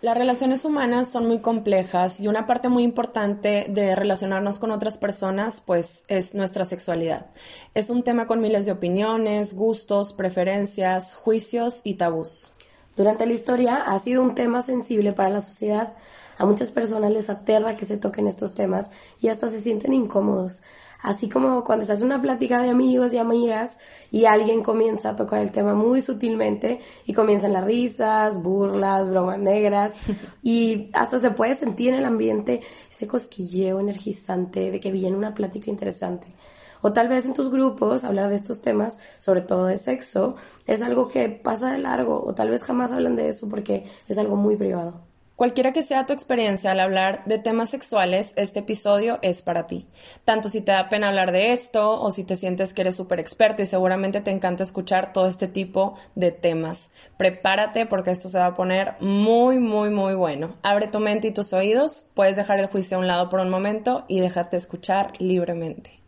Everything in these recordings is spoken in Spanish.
Las relaciones humanas son muy complejas y una parte muy importante de relacionarnos con otras personas pues es nuestra sexualidad. Es un tema con miles de opiniones, gustos, preferencias, juicios y tabús. Durante la historia ha sido un tema sensible para la sociedad. A muchas personas les aterra que se toquen estos temas y hasta se sienten incómodos. Así como cuando estás en una plática de amigos y amigas y alguien comienza a tocar el tema muy sutilmente y comienzan las risas, burlas, bromas negras y hasta se puede sentir en el ambiente ese cosquilleo energizante de que viene una plática interesante. O tal vez en tus grupos hablar de estos temas, sobre todo de sexo, es algo que pasa de largo o tal vez jamás hablan de eso porque es algo muy privado. Cualquiera que sea tu experiencia al hablar de temas sexuales, este episodio es para ti. Tanto si te da pena hablar de esto o si te sientes que eres súper experto y seguramente te encanta escuchar todo este tipo de temas. Prepárate porque esto se va a poner muy, muy, muy bueno. Abre tu mente y tus oídos, puedes dejar el juicio a un lado por un momento y déjate escuchar libremente.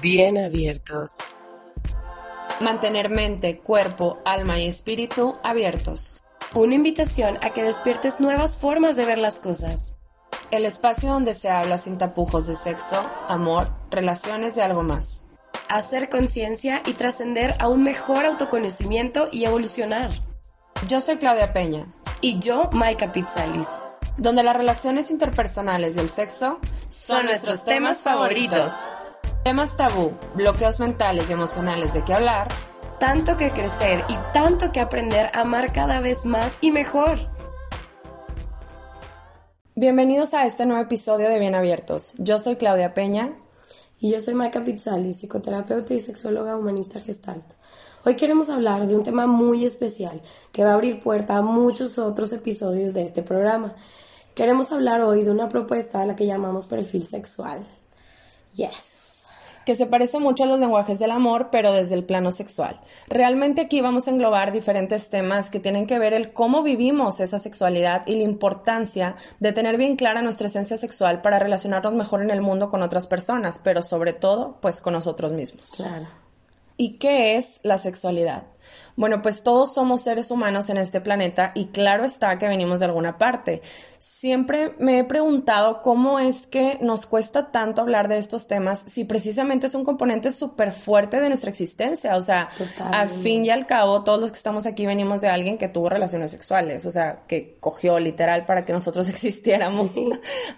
Bien abiertos. Mantener mente, cuerpo, alma y espíritu abiertos. Una invitación a que despiertes nuevas formas de ver las cosas. El espacio donde se habla sin tapujos de sexo, amor, relaciones y algo más. Hacer conciencia y trascender a un mejor autoconocimiento y evolucionar. Yo soy Claudia Peña. Y yo, Maika Pizzalis. Donde las relaciones interpersonales y el sexo son, nuestros temas favoritos. Temas tabú, bloqueos mentales y emocionales de qué hablar tanto que crecer y tanto que aprender a amar cada vez más y mejor. Bienvenidos a este nuevo episodio de Bien Abiertos. Yo soy Claudia Peña. Y yo soy Maika Pizzali, psicoterapeuta y sexóloga humanista gestalt. Hoy queremos hablar de un tema muy especial que va a abrir puerta a muchos otros episodios de este programa. Queremos hablar hoy de una propuesta a la que llamamos perfil sexual. Yes que se parece mucho a los lenguajes del amor, pero desde el plano sexual. Realmente aquí vamos a englobar diferentes temas que tienen que ver el cómo vivimos esa sexualidad y la importancia de tener bien clara nuestra esencia sexual para relacionarnos mejor en el mundo con otras personas, pero sobre todo, pues con nosotros mismos. Claro. ¿Y qué es la sexualidad? Bueno, pues todos somos seres humanos en este planeta y claro está que venimos de alguna parte. Siempre me he preguntado cómo es que nos cuesta tanto hablar de estos temas si precisamente es un componente súper fuerte de nuestra existencia. O sea, al fin y al cabo, todos los que estamos aquí venimos de alguien que tuvo relaciones sexuales, o sea, que cogió literal para que nosotros existiéramos.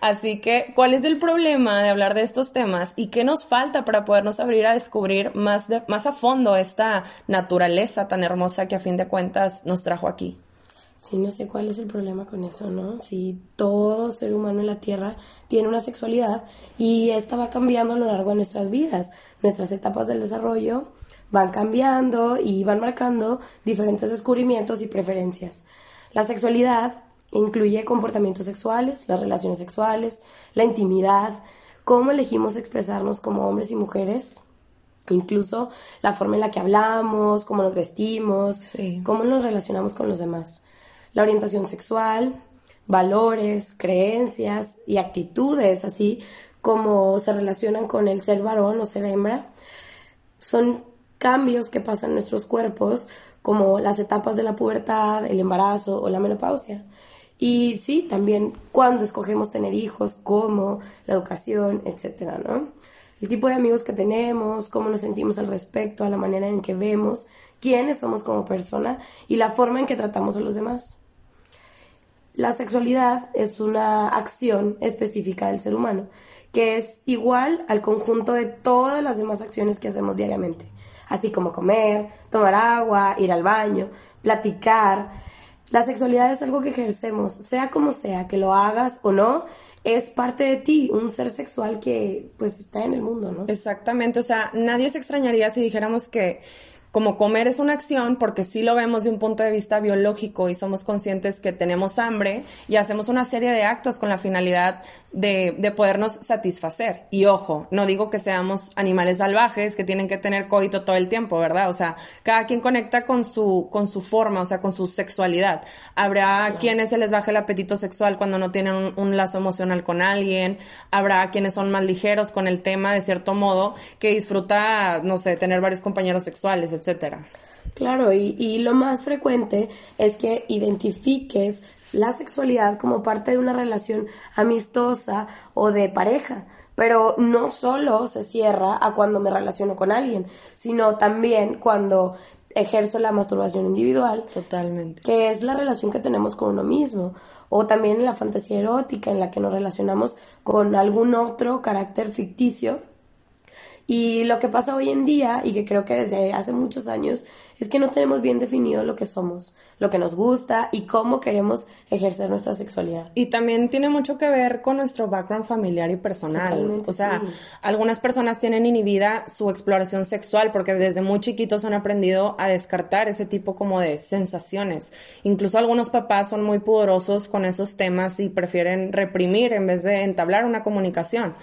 Así que, ¿cuál es el problema de hablar de estos temas y qué nos falta para podernos abrir a descubrir más, de, más a fondo esta naturaleza tan hermosa que a fin de cuentas nos trajo aquí. Sí, no sé cuál es el problema con eso, ¿no? Si todo ser humano en la Tierra tiene una sexualidad y esta va cambiando a lo largo de nuestras vidas. Nuestras etapas del desarrollo van cambiando y van marcando diferentes descubrimientos y preferencias. La sexualidad incluye comportamientos sexuales, las relaciones sexuales, la intimidad, cómo elegimos expresarnos como hombres y mujeres, incluso la forma en la que hablamos, cómo nos vestimos, cómo nos relacionamos con los demás. La orientación sexual, valores, creencias y actitudes, así como se relacionan con el ser varón o ser hembra, son cambios que pasan en nuestros cuerpos, como las etapas de la pubertad, el embarazo o la menopausia. Y sí, también cuando escogemos tener hijos, cómo, la educación, etcétera, ¿no? El tipo de amigos que tenemos, cómo nos sentimos al respecto, a la manera en que vemos, quiénes somos como persona y la forma en que tratamos a los demás. La sexualidad es una acción específica del ser humano, que es igual al conjunto de todas las demás acciones que hacemos diariamente, así como comer, tomar agua, ir al baño, platicar. La sexualidad es algo que ejercemos, sea como sea, que lo hagas o no, es parte de ti, un ser sexual que pues está en el mundo, ¿no? Exactamente, o sea, nadie se extrañaría si dijéramos que como comer es una acción, porque sí lo vemos de un punto de vista biológico y somos conscientes que tenemos hambre y hacemos una serie de actos con la finalidad de, de, podernos satisfacer. Y ojo, no digo que seamos animales salvajes que tienen que tener coito todo el tiempo, ¿verdad? O sea, cada quien conecta con su, con su forma, o sea, con su sexualidad. Habrá quienes se les baje el apetito sexual cuando no tienen un, un lazo emocional con alguien, habrá quienes son más ligeros con el tema, de cierto modo, que disfruta, no sé, tener varios compañeros sexuales, etcétera. Claro, y, y lo más frecuente es que identifiques la sexualidad como parte de una relación amistosa o de pareja. Pero no solo se cierra a cuando me relaciono con alguien, sino también cuando ejerzo la masturbación individual. Totalmente. Que es la relación que tenemos con uno mismo. O también en la fantasía erótica, en la que nos relacionamos con algún otro carácter ficticio y lo que pasa hoy en día, y que creo que desde hace muchos años, es que no tenemos bien definido lo que somos, lo que nos gusta y cómo queremos ejercer nuestra sexualidad. Y también tiene mucho que ver con nuestro background familiar y personal. o sea, algunas personas tienen inhibida su exploración sexual porque desde muy chiquitos han aprendido a descartar ese tipo como de sensaciones. Incluso algunos papás son muy pudorosos con esos temas y prefieren reprimir en vez de entablar una comunicación.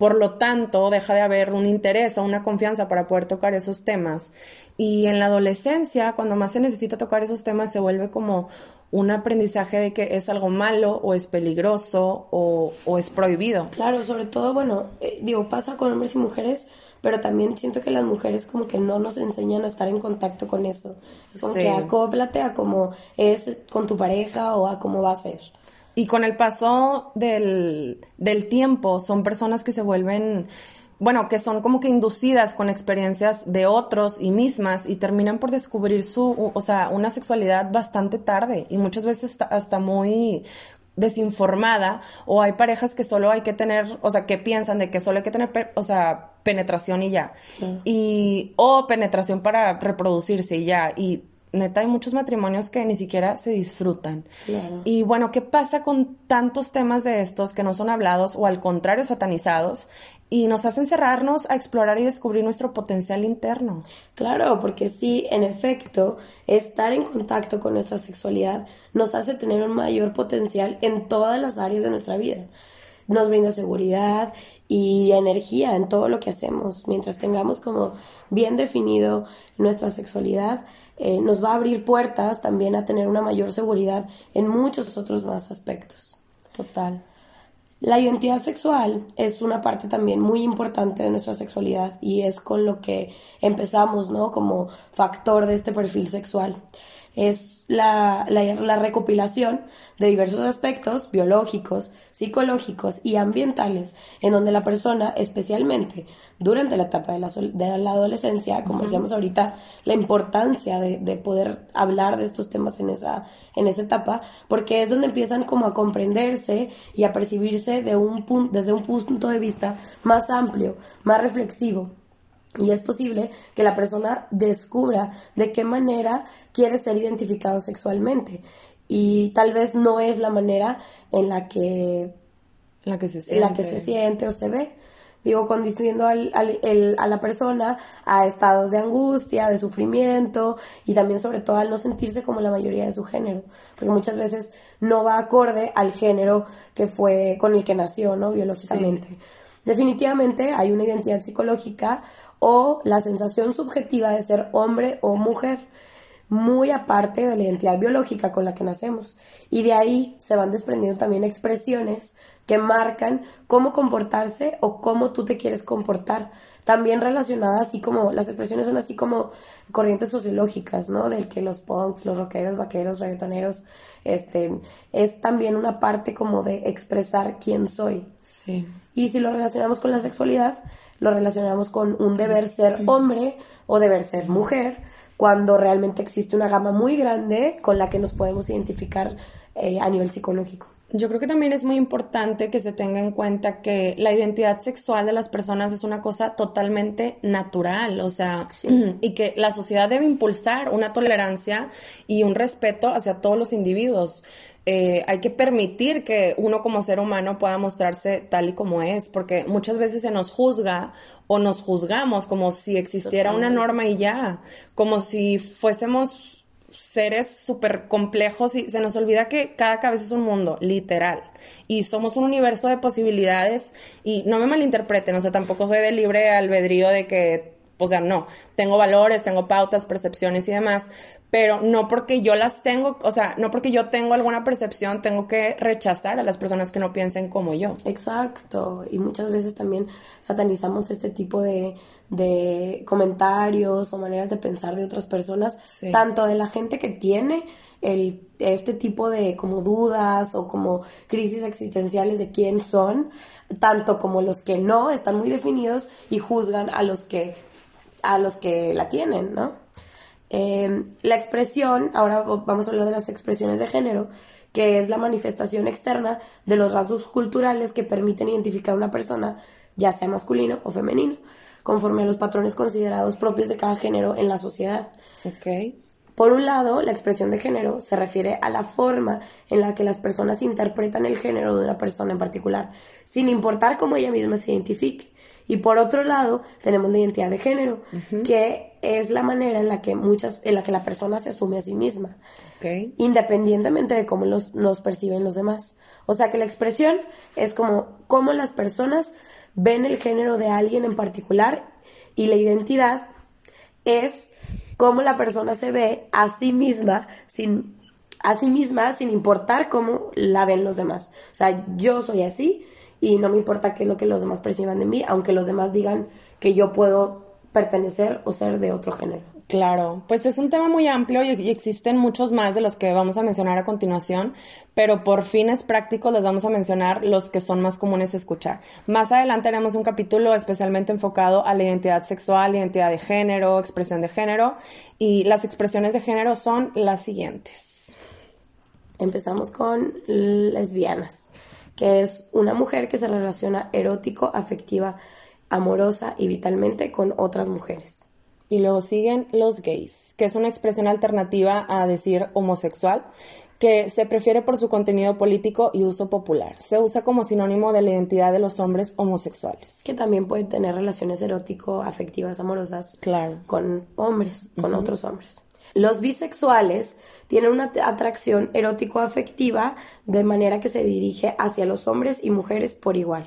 Por lo tanto, deja de haber un interés o una confianza para poder tocar esos temas. Y en la adolescencia, cuando más se necesita tocar esos temas, se vuelve como un aprendizaje de que es algo malo o es peligroso o, es prohibido. Claro, sobre todo, bueno, eh, digo, pasa con hombres y mujeres, pero también siento que las mujeres como que no nos enseñan a estar en contacto con eso. Es como que acóplate a cómo es con tu pareja o a cómo va a ser. Y con el paso del, del tiempo, son personas que se vuelven bueno, que son como que inducidas con experiencias de otros y mismas y terminan por descubrir su, o sea, una sexualidad bastante tarde y muchas veces hasta muy desinformada o hay parejas que solo hay que tener, o sea, que piensan de que solo hay que tener, o sea, penetración y ya. Y o penetración para reproducirse y ya y neta hay muchos matrimonios que ni siquiera se disfrutan. Y bueno, ¿qué pasa con tantos temas de estos que no son hablados o al contrario satanizados y nos hacen cerrarnos a explorar y descubrir nuestro potencial interno? Claro, porque sí, en efecto, estar en contacto con nuestra sexualidad nos hace tener un mayor potencial en todas las áreas de nuestra vida. Nos brinda seguridad y energía en todo lo que hacemos. Mientras tengamos como bien definido nuestra sexualidad, eh, nos va a abrir puertas también a tener una mayor seguridad en muchos otros más aspectos. Total. La identidad sexual es una parte también muy importante de nuestra sexualidad y es con lo que empezamos, ¿no? Como factor de este perfil sexual. Es la, la recopilación de diversos aspectos biológicos, psicológicos y ambientales, en donde la persona, especialmente durante la etapa de la, de la adolescencia, como decíamos ahorita, la importancia de, de, poder hablar de estos temas en esa, en esa etapa, porque es donde empiezan como a comprenderse y a percibirse de un desde un punto de vista más amplio, más reflexivo. Y es posible que la persona descubra de qué manera quiere ser identificado sexualmente y tal vez no es la manera en la que, la que, se, siente. La que se siente o se ve. Digo, condicionando al, a la persona a estados de angustia, de sufrimiento y también sobre todo al no sentirse como la mayoría de su género, porque muchas veces no va acorde al género que fue con el que nació, ¿no? Biológicamente. Definitivamente hay una identidad psicológica o la sensación subjetiva de ser hombre o mujer muy aparte de la identidad biológica con la que nacemos. Y de ahí se van desprendiendo también expresiones que marcan cómo comportarse o cómo tú te quieres comportar. También relacionadas así como, las expresiones son así como corrientes sociológicas, ¿no? Del que los punks, los rockeros, vaqueros, reggaetoneros, este, es también una parte como de expresar quién soy. Sí. Y si lo relacionamos con la sexualidad, lo relacionamos con un deber ser hombre o deber ser mujer cuando realmente existe una gama muy grande con la que nos podemos identificar eh, a nivel psicológico. Yo creo que también es muy importante que se tenga en cuenta que la identidad sexual de las personas es una cosa totalmente natural, o sea, y que la sociedad debe impulsar una tolerancia y un respeto hacia todos los individuos. Eh, hay que permitir que uno como ser humano pueda mostrarse tal y como es, porque muchas veces se nos juzga o nos juzgamos como si existiera una norma y ya, como si fuésemos seres súper complejos y se nos olvida que cada cabeza es un mundo, literal. Y somos un universo de posibilidades y no me malinterpreten, o sea, tampoco soy de libre albedrío de que o sea, no, tengo valores, tengo pautas, percepciones y demás, pero no porque yo las tengo, o sea, no porque yo tengo alguna percepción, tengo que rechazar a las personas que no piensen como yo. Exacto, y muchas veces también satanizamos este tipo de, de comentarios o maneras de pensar de otras personas, tanto de la gente que tiene el, este tipo de como dudas o como crisis existenciales de quién son, tanto como los que no están muy definidos y juzgan a los que a los que la tienen, ¿no? Em, la expresión, ahora vamos a hablar de las expresiones de género, que es la manifestación externa de los rasgos culturales que permiten identificar a una persona, ya sea masculino o femenino, conforme a los patrones considerados propios de cada género en la sociedad. Okay. Por un lado, la expresión de género se refiere a la forma en la que las personas interpretan el género de una persona en particular, sin importar cómo ella misma se identifique. Y por otro lado, tenemos la identidad de género, que es la manera en la que muchas, en la que la persona se asume a sí misma, independientemente de cómo los, nos perciben los demás. O sea que la expresión es como cómo las personas ven el género de alguien en particular y la identidad es cómo la persona se ve a sí misma sin a sí misma sin importar cómo la ven los demás. O sea, yo soy así y no me importa qué es lo que los demás perciban de mí, aunque los demás digan que yo puedo pertenecer o ser de otro género. Claro, pues es un tema muy amplio y, existen muchos más de los que vamos a mencionar a continuación, pero por fines prácticos les vamos a mencionar los que son más comunes de escuchar. Más adelante haremos un capítulo especialmente enfocado a la identidad sexual, identidad de género, expresión de género y las expresiones de género son las siguientes. Empezamos con lesbianas, que es una mujer que se relaciona erótico, afectiva, amorosa y vitalmente con otras mujeres. Y luego siguen los gays, que es una expresión alternativa a decir homosexual, que se prefiere por su contenido político y uso popular. Se usa como sinónimo de la identidad de los hombres homosexuales. Que también pueden tener relaciones erótico, afectivas, amorosas claro. con hombres, con otros hombres. Los bisexuales tienen una atracción erótico-afectiva de manera que se dirige hacia los hombres y mujeres por igual.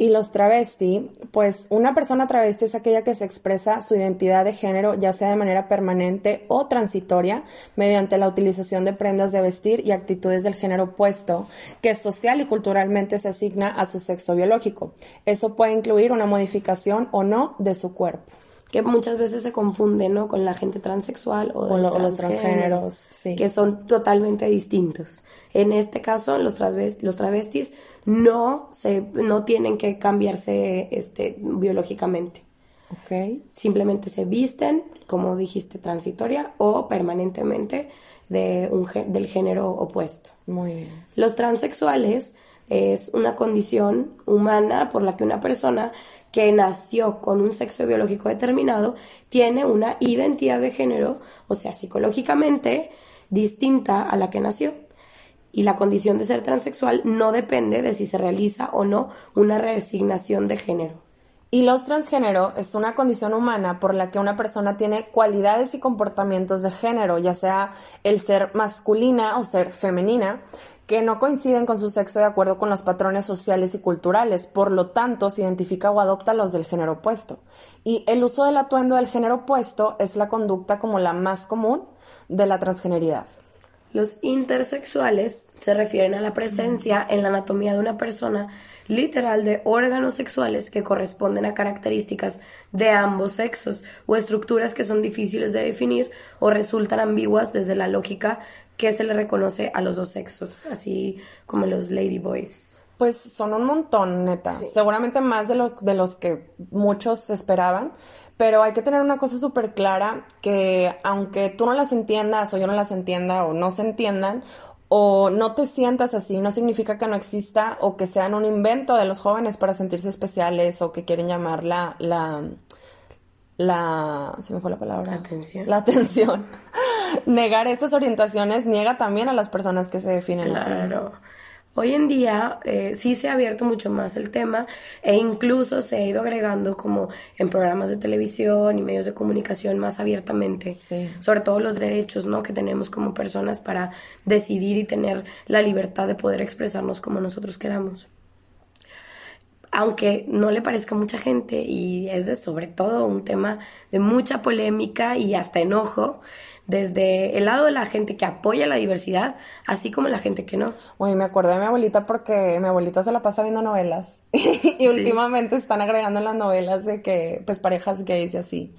Y los travesti, pues una persona travesti es aquella que se expresa su identidad de género ya sea de manera permanente o transitoria mediante la utilización de prendas de vestir y actitudes del género opuesto que social y culturalmente se asigna a su sexo biológico. Eso puede incluir una modificación o no de su cuerpo que muchas veces se confunde, ¿no? Con la gente transexual o, los transgéneros, sí. Que son totalmente distintos. En este caso, los, los travestis no, se, no tienen que cambiarse este, biológicamente. Okay. Simplemente se visten, como dijiste, transitoria o permanentemente de un, del género opuesto. Muy bien. Los transexuales es una condición humana por la que una persona que nació con un sexo biológico determinado tiene una identidad de género, o sea, psicológicamente distinta a la que nació. Y la condición de ser transexual no depende de si se realiza o no una resignación de género. Y los transgénero es una condición humana por la que una persona tiene cualidades y comportamientos de género, ya sea el ser masculina o ser femenina, que no coinciden con su sexo de acuerdo con los patrones sociales y culturales, por lo tanto se identifica o adopta los del género opuesto. Y el uso del atuendo del género opuesto es la conducta como la más común de la transgeneridad. Los intersexuales se refieren a la presencia en la anatomía de una persona literal de órganos sexuales que corresponden a características de ambos sexos o estructuras que son difíciles de definir o resultan ambiguas desde la lógica que se le reconoce a los dos sexos, así como los ladyboys. Pues son un montón, neta. Seguramente más de, lo, de los que muchos esperaban. Pero hay que tener una cosa súper clara, que aunque tú no las entiendas o yo no las entienda o no se entiendan, o no te sientas así, no significa que no exista o que sean un invento de los jóvenes para sentirse especiales o que quieren llamar la, la, la, se me fue la palabra. La atención. La atención. negar estas orientaciones niega también a las personas que se definen claro. Hoy en día eh, sí se ha abierto mucho más el tema e incluso se ha ido agregando como en programas de televisión y medios de comunicación más abiertamente, sobre todo los derechos ¿no? que tenemos como personas para decidir y tener la libertad de poder expresarnos como nosotros queramos. Aunque no le parezca a mucha gente y es de sobre todo un tema de mucha polémica y hasta enojo, desde el lado de la gente que apoya la diversidad, así como la gente que no. Oye, me acuerdo de mi abuelita porque mi abuelita se la pasa viendo novelas y últimamente están agregando en las novelas de que, pues, parejas gays y así.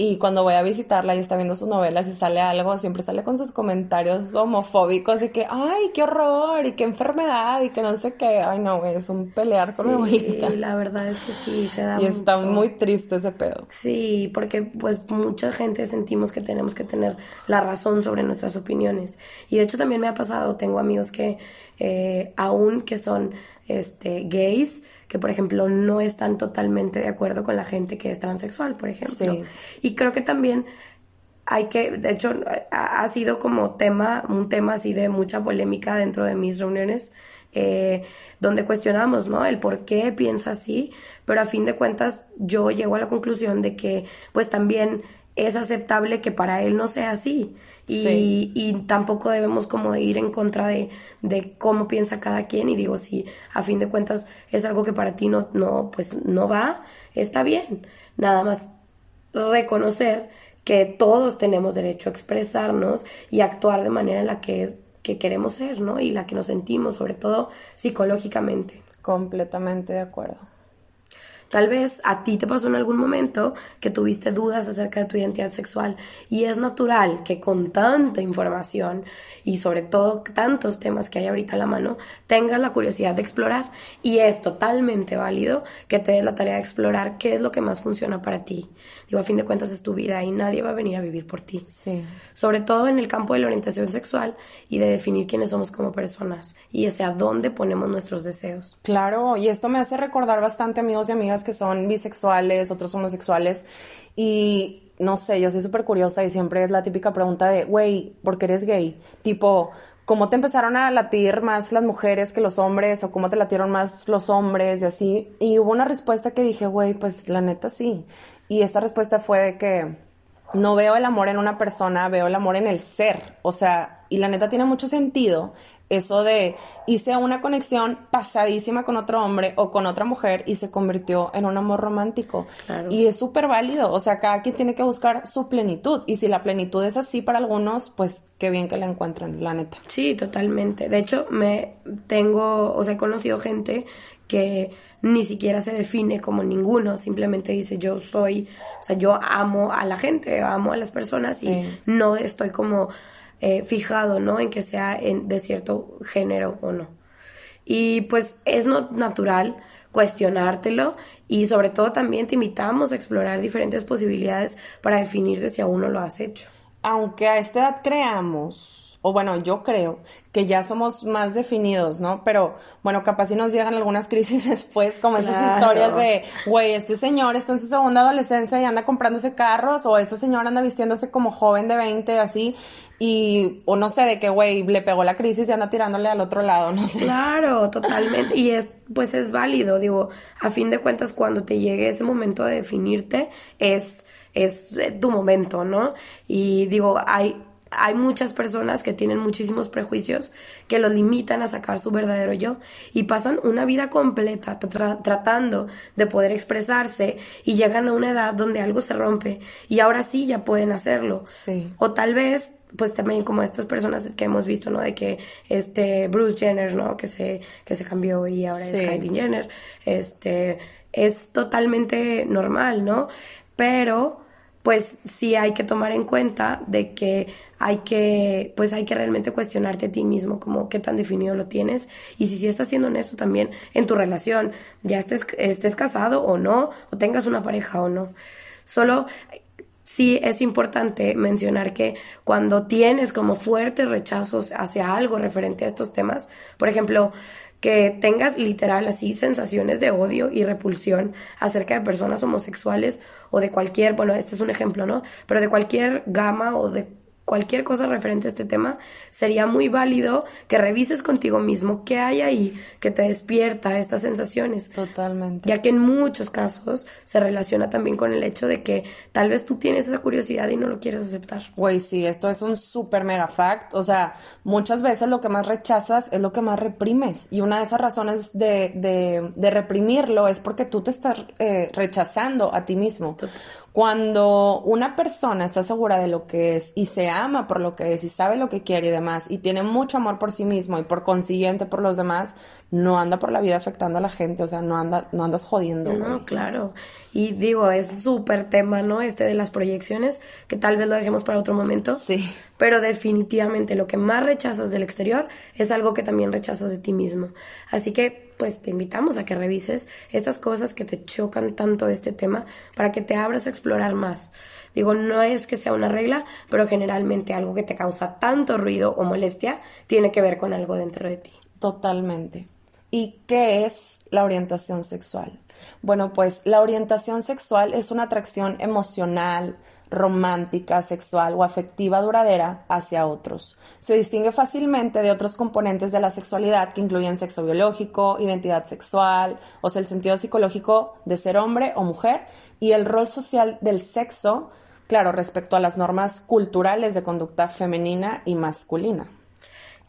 Y cuando voy a visitarla y está viendo sus novelas y sale algo, siempre sale con sus comentarios homofóbicos de que, ay, qué horror y qué enfermedad y que no sé qué. Ay, no, es un pelear con mi abuelita. Sí, la verdad es que sí, se da Y está muy triste ese pedo. Sí, porque pues mucha gente sentimos que tenemos que tener la razón sobre nuestras opiniones. Y de hecho también me ha pasado, tengo amigos que eh, aún que son este, gays, que por ejemplo no están totalmente de acuerdo con la gente que es transexual, por ejemplo. Y creo que también hay que, de hecho, ha, sido como tema, un tema así de mucha polémica dentro de mis reuniones, eh, donde cuestionamos, ¿no? El por qué piensa así, pero a fin de cuentas yo llego a la conclusión de que pues también es aceptable que para él no sea así. Y, y, tampoco debemos como de ir en contra de, de, cómo piensa cada quien y digo si a fin de cuentas es algo que para ti no, no pues no va está bien. Nada más reconocer que todos tenemos derecho a expresarnos y actuar de manera en la que, que queremos ser no y la que nos sentimos sobre todo psicológicamente. Completamente de acuerdo Tal vez a ti te pasó en algún momento que tuviste dudas acerca de tu identidad sexual y es natural que con tanta información y sobre todo tantos temas que hay ahorita a la mano, tengas la curiosidad de explorar y es totalmente válido que te des la tarea de explorar qué es lo que más funciona para ti. Digo, a fin de cuentas es tu vida y nadie va a venir a vivir por ti. Sí. Sobre todo en el campo de la orientación sexual y de definir quiénes somos como personas y hacia dónde ponemos nuestros deseos. Claro, y esto me hace recordar bastante amigos y amigas que son bisexuales, otros homosexuales y no sé, yo soy súper curiosa y siempre es la típica pregunta de, güey, ¿por qué eres gay? Tipo, ¿cómo te empezaron a latir más las mujeres que los hombres? ¿O cómo te latieron más los hombres y así? Y hubo una respuesta que dije, güey, pues la neta sí. Y esta respuesta fue de que no veo el amor en una persona, veo el amor en el ser. O sea, y la neta tiene mucho sentido eso de hice una conexión pasadísima con otro hombre o con otra mujer y se convirtió en un amor romántico. Y es súper válido, o sea, cada quien tiene que buscar su plenitud y si la plenitud es así para algunos, pues qué bien que la encuentren, la neta. Sí, totalmente. De hecho, me tengo, o sea, he conocido gente que ni siquiera se define como ninguno, simplemente dice yo soy, o sea, yo amo a la gente, amo a las personas y no estoy como eh, fijado, ¿no? En que sea en, de cierto género o no. Y pues es no natural cuestionártelo y sobre todo también te invitamos a explorar diferentes posibilidades para definirte si aún no lo has hecho. Aunque a esta edad creamos o bueno, yo creo que ya somos más definidos, ¿no? Pero bueno, capaz si nos llegan algunas crisis después, como esas historias de, güey, este señor está en su segunda adolescencia y anda comprándose carros, o este señor anda vistiéndose como joven de 20, así, y, o no sé, de que, güey, le pegó la crisis y anda tirándole al otro lado, no sé. Claro, totalmente. Y es, pues es válido, digo, a fin de cuentas, cuando te llegue ese momento de definirte, es es tu momento, ¿no? Y digo, hay hay muchas personas que tienen muchísimos prejuicios que los limitan a sacar su verdadero yo y pasan una vida completa tratando de poder expresarse y llegan a una edad donde algo se rompe y ahora sí ya pueden hacerlo. Sí. O tal vez pues también como estas personas que hemos visto, ¿no? De que este Bruce Jenner, ¿no? Que se, que se cambió y ahora es Kylie Jenner. Este, es totalmente normal, ¿no? Pero, pues sí hay que tomar en cuenta de que hay que, pues hay que realmente cuestionarte a ti mismo, como qué tan definido lo tienes y si sí estás siendo honesto también en tu relación, ya estés, estés casado o no, o tengas una pareja o no. Solo sí es importante mencionar que cuando tienes como fuertes rechazos hacia algo referente a estos temas, por ejemplo, que tengas literal así sensaciones de odio y repulsión acerca de personas homosexuales o de cualquier, bueno, este es un ejemplo, ¿no? Pero de cualquier gama o de cualquier cosa referente a este tema, sería muy válido que revises contigo mismo qué hay ahí que te despierta estas sensaciones. Totalmente. Ya que en muchos casos se relaciona también con el hecho de que tal vez tú tienes esa curiosidad y no lo quieres aceptar. Güey, sí, esto es un súper mega fact. O sea, muchas veces lo que más rechazas es lo que más reprimes. Y una de esas razones de, de, de reprimirlo es porque tú te estás eh, rechazando a ti mismo. Cuando una persona está segura de lo que es y se ama por lo que es y sabe lo que quiere y demás y tiene mucho amor por sí mismo y por consiguiente por los demás, no anda por la vida afectando a la gente, o sea, no anda no andas jodiendo. No, claro. Y digo, es súper tema, ¿no? Este de las proyecciones, que tal vez lo dejemos para otro momento. Sí. Pero definitivamente lo que más rechazas del exterior es algo que también rechazas de ti mismo. Así que pues te invitamos a que revises estas cosas que te chocan tanto este tema para que te abras a explorar más. Digo, no es que sea una regla, pero generalmente algo que te causa tanto ruido o molestia tiene que ver con algo dentro de ti. Totalmente. ¿Y qué es la orientación sexual? Bueno, pues la orientación sexual es una atracción emocional, romántica, sexual o afectiva duradera hacia otros. Se distingue fácilmente de otros componentes de la sexualidad que incluyen sexo biológico, identidad sexual, o sea, el sentido psicológico de ser hombre o mujer y el rol social del sexo, claro, respecto a las normas culturales de conducta femenina y masculina.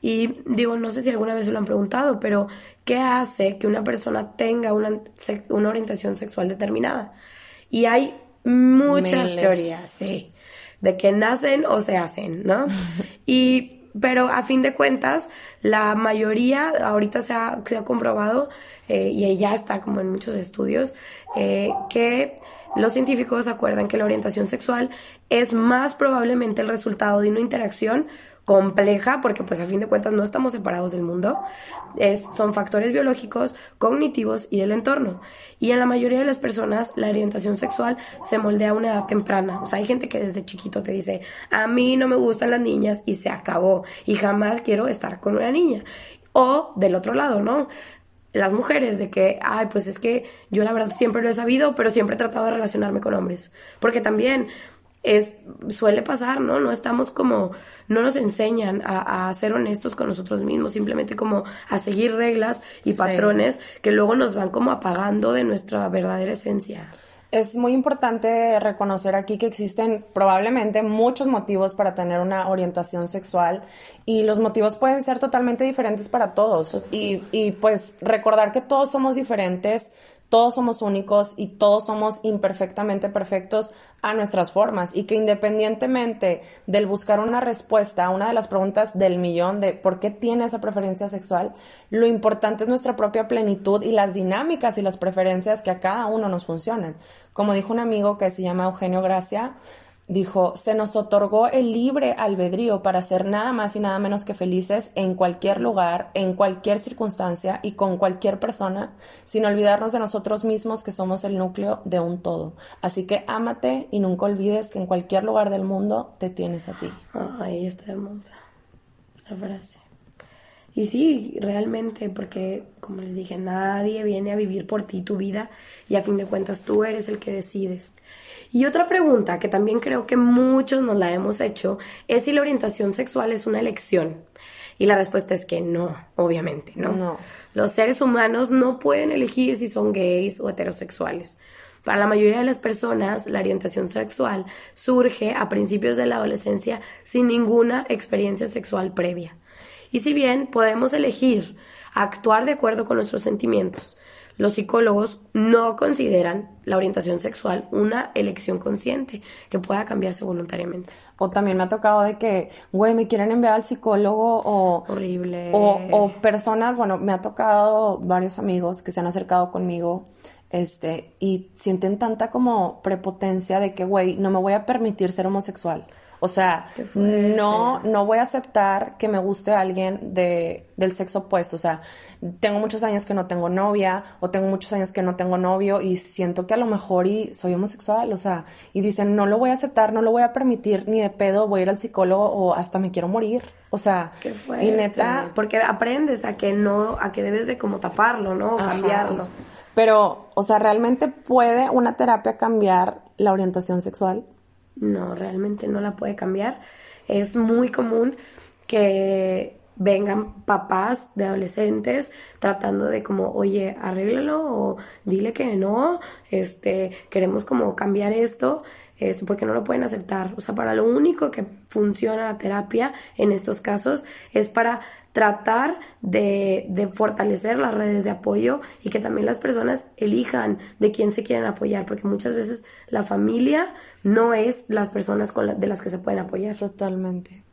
Y digo, no sé si alguna vez se lo han preguntado, pero ¿qué hace que una persona tenga una, una orientación sexual determinada? Y hay muchas teorías, sí, de que nacen o se hacen, ¿no? y, pero a fin de cuentas, la mayoría, ahorita se ha, se ha comprobado, eh, y ya está como en muchos estudios, eh, que los científicos acuerdan que la orientación sexual es más probablemente el resultado de una interacción compleja, porque pues a fin de cuentas no estamos separados del mundo, es, son factores biológicos, cognitivos y del entorno. Y en la mayoría de las personas la orientación sexual se moldea a una edad temprana. O sea, hay gente que desde chiquito te dice, a mí no me gustan las niñas y se acabó y jamás quiero estar con una niña. O del otro lado, ¿no? las mujeres de que, ay, pues es que yo la verdad siempre lo he sabido, pero siempre he tratado de relacionarme con hombres. Porque también es, suele pasar, ¿no? No estamos como, no nos enseñan a, a, ser honestos con nosotros mismos, simplemente como a seguir reglas y patrones que luego nos van como apagando de nuestra verdadera esencia. Es muy importante reconocer aquí que existen probablemente muchos motivos para tener una orientación sexual y los motivos pueden ser totalmente diferentes para todos. Y, y pues recordar que todos somos diferentes, todos somos únicos y todos somos imperfectamente perfectos a nuestras formas y que independientemente del buscar una respuesta a una de las preguntas del millón de por qué tiene esa preferencia sexual, lo importante es nuestra propia plenitud y las dinámicas y las preferencias que a cada uno nos funcionan. Como dijo un amigo que se llama Eugenio Gracia, dijo, se nos otorgó el libre albedrío para ser nada más y nada menos que felices en cualquier lugar, en cualquier circunstancia y con cualquier persona, sin olvidarnos de nosotros mismos que somos el núcleo de un todo. Así que ámate y nunca olvides que en cualquier lugar del mundo te tienes a ti. Ay, está hermosa la frase. Y sí, realmente, porque como les dije, nadie viene a vivir por ti tu vida y a fin de cuentas tú eres el que decides. Y otra pregunta que también creo que muchos nos la hemos hecho es si la orientación sexual es una elección. Y la respuesta es que no, obviamente, ¿no? No. Los seres humanos no pueden elegir si son gays o heterosexuales. Para la mayoría de las personas, la orientación sexual surge a principios de la adolescencia sin ninguna experiencia sexual previa. Y si bien podemos elegir actuar de acuerdo con nuestros sentimientos, los psicólogos no consideran la orientación sexual una elección consciente que pueda cambiarse voluntariamente. O también me ha tocado de que, güey, me quieren enviar al psicólogo o... Horrible. O, o personas, bueno, me ha tocado varios amigos que se han acercado conmigo este, y sienten tanta como prepotencia de que, güey, no me voy a permitir ser homosexual. O sea, no, no voy a aceptar que me guste alguien de, del sexo opuesto. O sea, tengo muchos años que no tengo novia o tengo muchos años que no tengo novio y siento que a lo mejor y soy homosexual. O sea, y dicen, no lo voy a aceptar, no lo voy a permitir ni de pedo, voy a ir al psicólogo o hasta me quiero morir. O sea, y neta. Porque aprendes a que no, a que debes de como taparlo, ¿no? O cambiarlo. Pero, o sea, ¿realmente puede una terapia cambiar la orientación sexual? No, realmente no la puede cambiar. es muy común que vengan papás de adolescentes tratando de como, oye, arréglalo o dile que no, este, queremos como cambiar esto, es porque no lo pueden aceptar. O sea, para lo único que funciona la terapia en estos casos es para tratar de, de, fortalecer las redes de apoyo y que también las personas elijan de quién se quieren apoyar, porque muchas veces la familia no es las personas con de las que se pueden apoyar. Totalmente.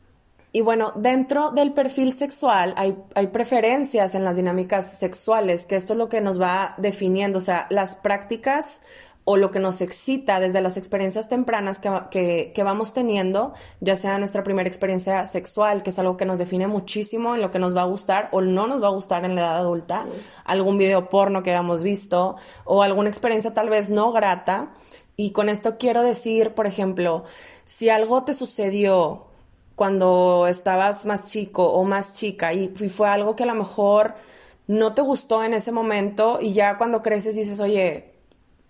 Y bueno, dentro del perfil sexual hay, hay, preferencias en las dinámicas sexuales, que esto es lo que nos va definiendo, o sea, las prácticas o lo que nos excita desde las experiencias tempranas que, que, vamos teniendo, ya sea nuestra primera experiencia sexual, que es algo que nos define muchísimo en lo que nos va a gustar o no nos va a gustar en la edad adulta, algún video porno que hayamos visto o alguna experiencia tal vez no grata. Y con esto quiero decir, por ejemplo, si algo te sucedió cuando estabas más chico o más chica y fue algo que a lo mejor no te gustó en ese momento y ya cuando creces dices, oye,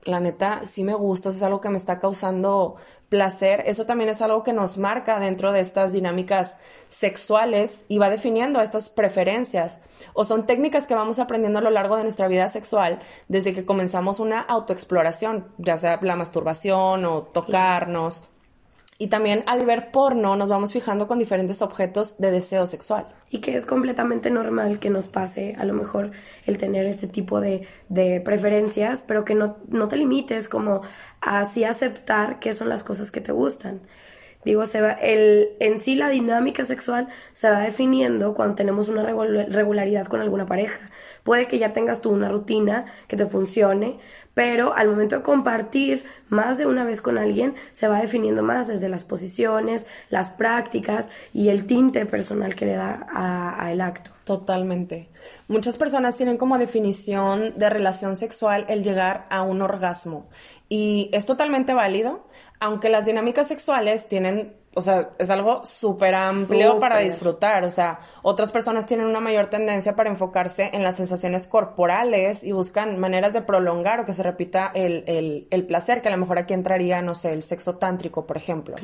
la neta, sí me gusta, eso es algo que me está causando placer, eso también es algo que nos marca dentro de estas dinámicas sexuales y va definiendo estas preferencias o son técnicas que vamos aprendiendo a lo largo de nuestra vida sexual desde que comenzamos una autoexploración, ya sea la masturbación o tocarnos. Y también al ver porno nos vamos fijando con diferentes objetos de deseo sexual. Y que es completamente normal que nos pase a lo mejor el tener este tipo de, de preferencias, pero que no, no te limites como así aceptar qué son las cosas que te gustan. Digo, se va, el, en sí la dinámica sexual se va definiendo cuando tenemos una regularidad con alguna pareja. Puede que ya tengas tú una rutina que te funcione, pero al momento de compartir más de una vez con alguien, se va definiendo más desde las posiciones, las prácticas y el tinte personal que le da a, el acto. Totalmente. Muchas personas tienen como definición de relación sexual el llegar a un orgasmo y es totalmente válido, aunque las dinámicas sexuales tienen o sea, es algo súper amplio para disfrutar. O sea, otras personas tienen una mayor tendencia para enfocarse en las sensaciones corporales y buscan maneras de prolongar o que se repita el, el, placer, que a lo mejor aquí entraría, no sé, el sexo tántrico, por ejemplo.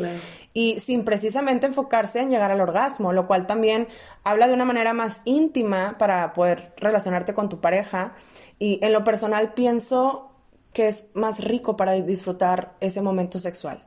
Y sin precisamente enfocarse en llegar al orgasmo, lo cual también habla de una manera más íntima para poder relacionarte con tu pareja. Y en lo personal pienso que es más rico para disfrutar ese momento sexual.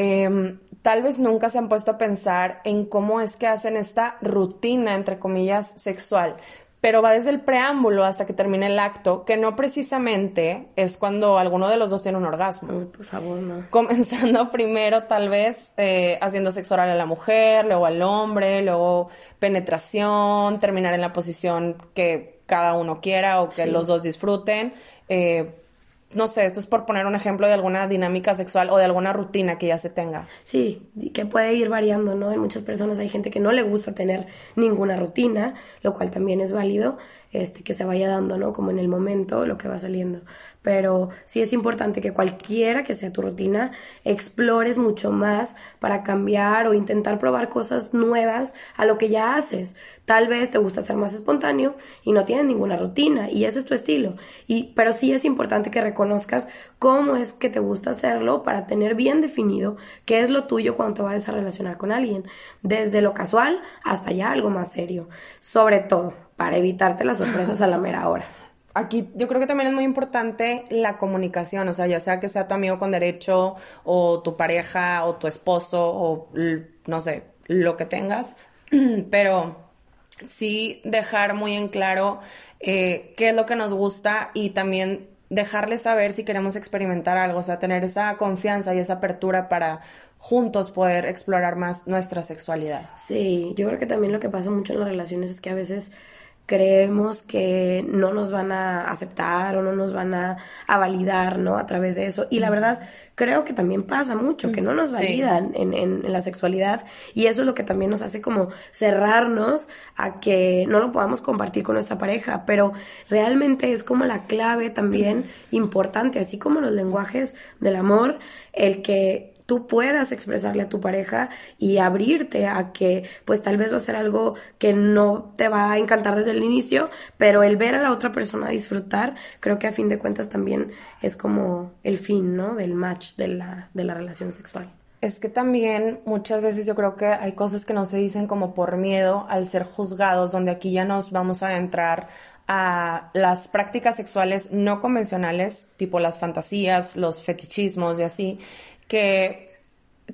Em, tal vez nunca se han puesto a pensar en cómo es que hacen esta rutina, entre comillas, sexual, pero va desde el preámbulo hasta que termina el acto, que no precisamente es cuando alguno de los dos tiene un orgasmo. por favor, no. Comenzando primero, tal vez, eh, haciendo sexo oral a la mujer, luego al hombre, luego penetración, terminar en la posición que cada uno quiera o que los dos disfruten. Eh, no sé, esto es por poner un ejemplo de alguna dinámica sexual o de alguna rutina que ya se tenga. Sí, que puede ir variando, ¿no? En muchas personas hay gente que no le gusta tener ninguna rutina, lo cual también es válido, este, que se vaya dando, ¿no? Como en el momento lo que va saliendo pero sí es importante que cualquiera que sea tu rutina, explores mucho más para cambiar o intentar probar cosas nuevas a lo que ya haces. Tal vez te gusta ser más espontáneo y no tienes ninguna rutina y ese es tu estilo. Y, pero sí es importante que reconozcas cómo es que te gusta hacerlo para tener bien definido qué es lo tuyo cuando te vayas a relacionar con alguien, desde lo casual hasta ya algo más serio. Sobre todo, para evitarte las sorpresas a la mera hora aquí yo creo que también es muy importante la comunicación, o sea, ya sea que sea tu amigo con derecho o tu pareja o tu esposo o no sé, lo que tengas, pero sí dejar muy en claro eh, qué es lo que nos gusta y también dejarle saber si queremos experimentar algo, o sea, tener esa confianza y esa apertura para juntos poder explorar más nuestra sexualidad. Sí, yo creo que también lo que pasa mucho en las relaciones es que a veces creemos que no nos van a aceptar o no nos van a, validar, ¿no? A través de eso. Y la verdad, creo que también pasa mucho, que no nos validan en, en, la sexualidad. Y eso es lo que también nos hace como cerrarnos a que no lo podamos compartir con nuestra pareja. Pero realmente es como la clave también importante, así como los lenguajes del amor, el que tú puedas expresarle a tu pareja y abrirte a que pues tal vez va a ser algo que no te va a encantar desde el inicio, pero el ver a la otra persona disfrutar, creo que a fin de cuentas también es como el fin, ¿no? Del match de la, de la relación sexual. Es que también muchas veces yo creo que hay cosas que no se dicen como por miedo al ser juzgados, donde aquí ya nos vamos a entrar a las prácticas sexuales no convencionales, tipo las fantasías, los fetichismos y así, que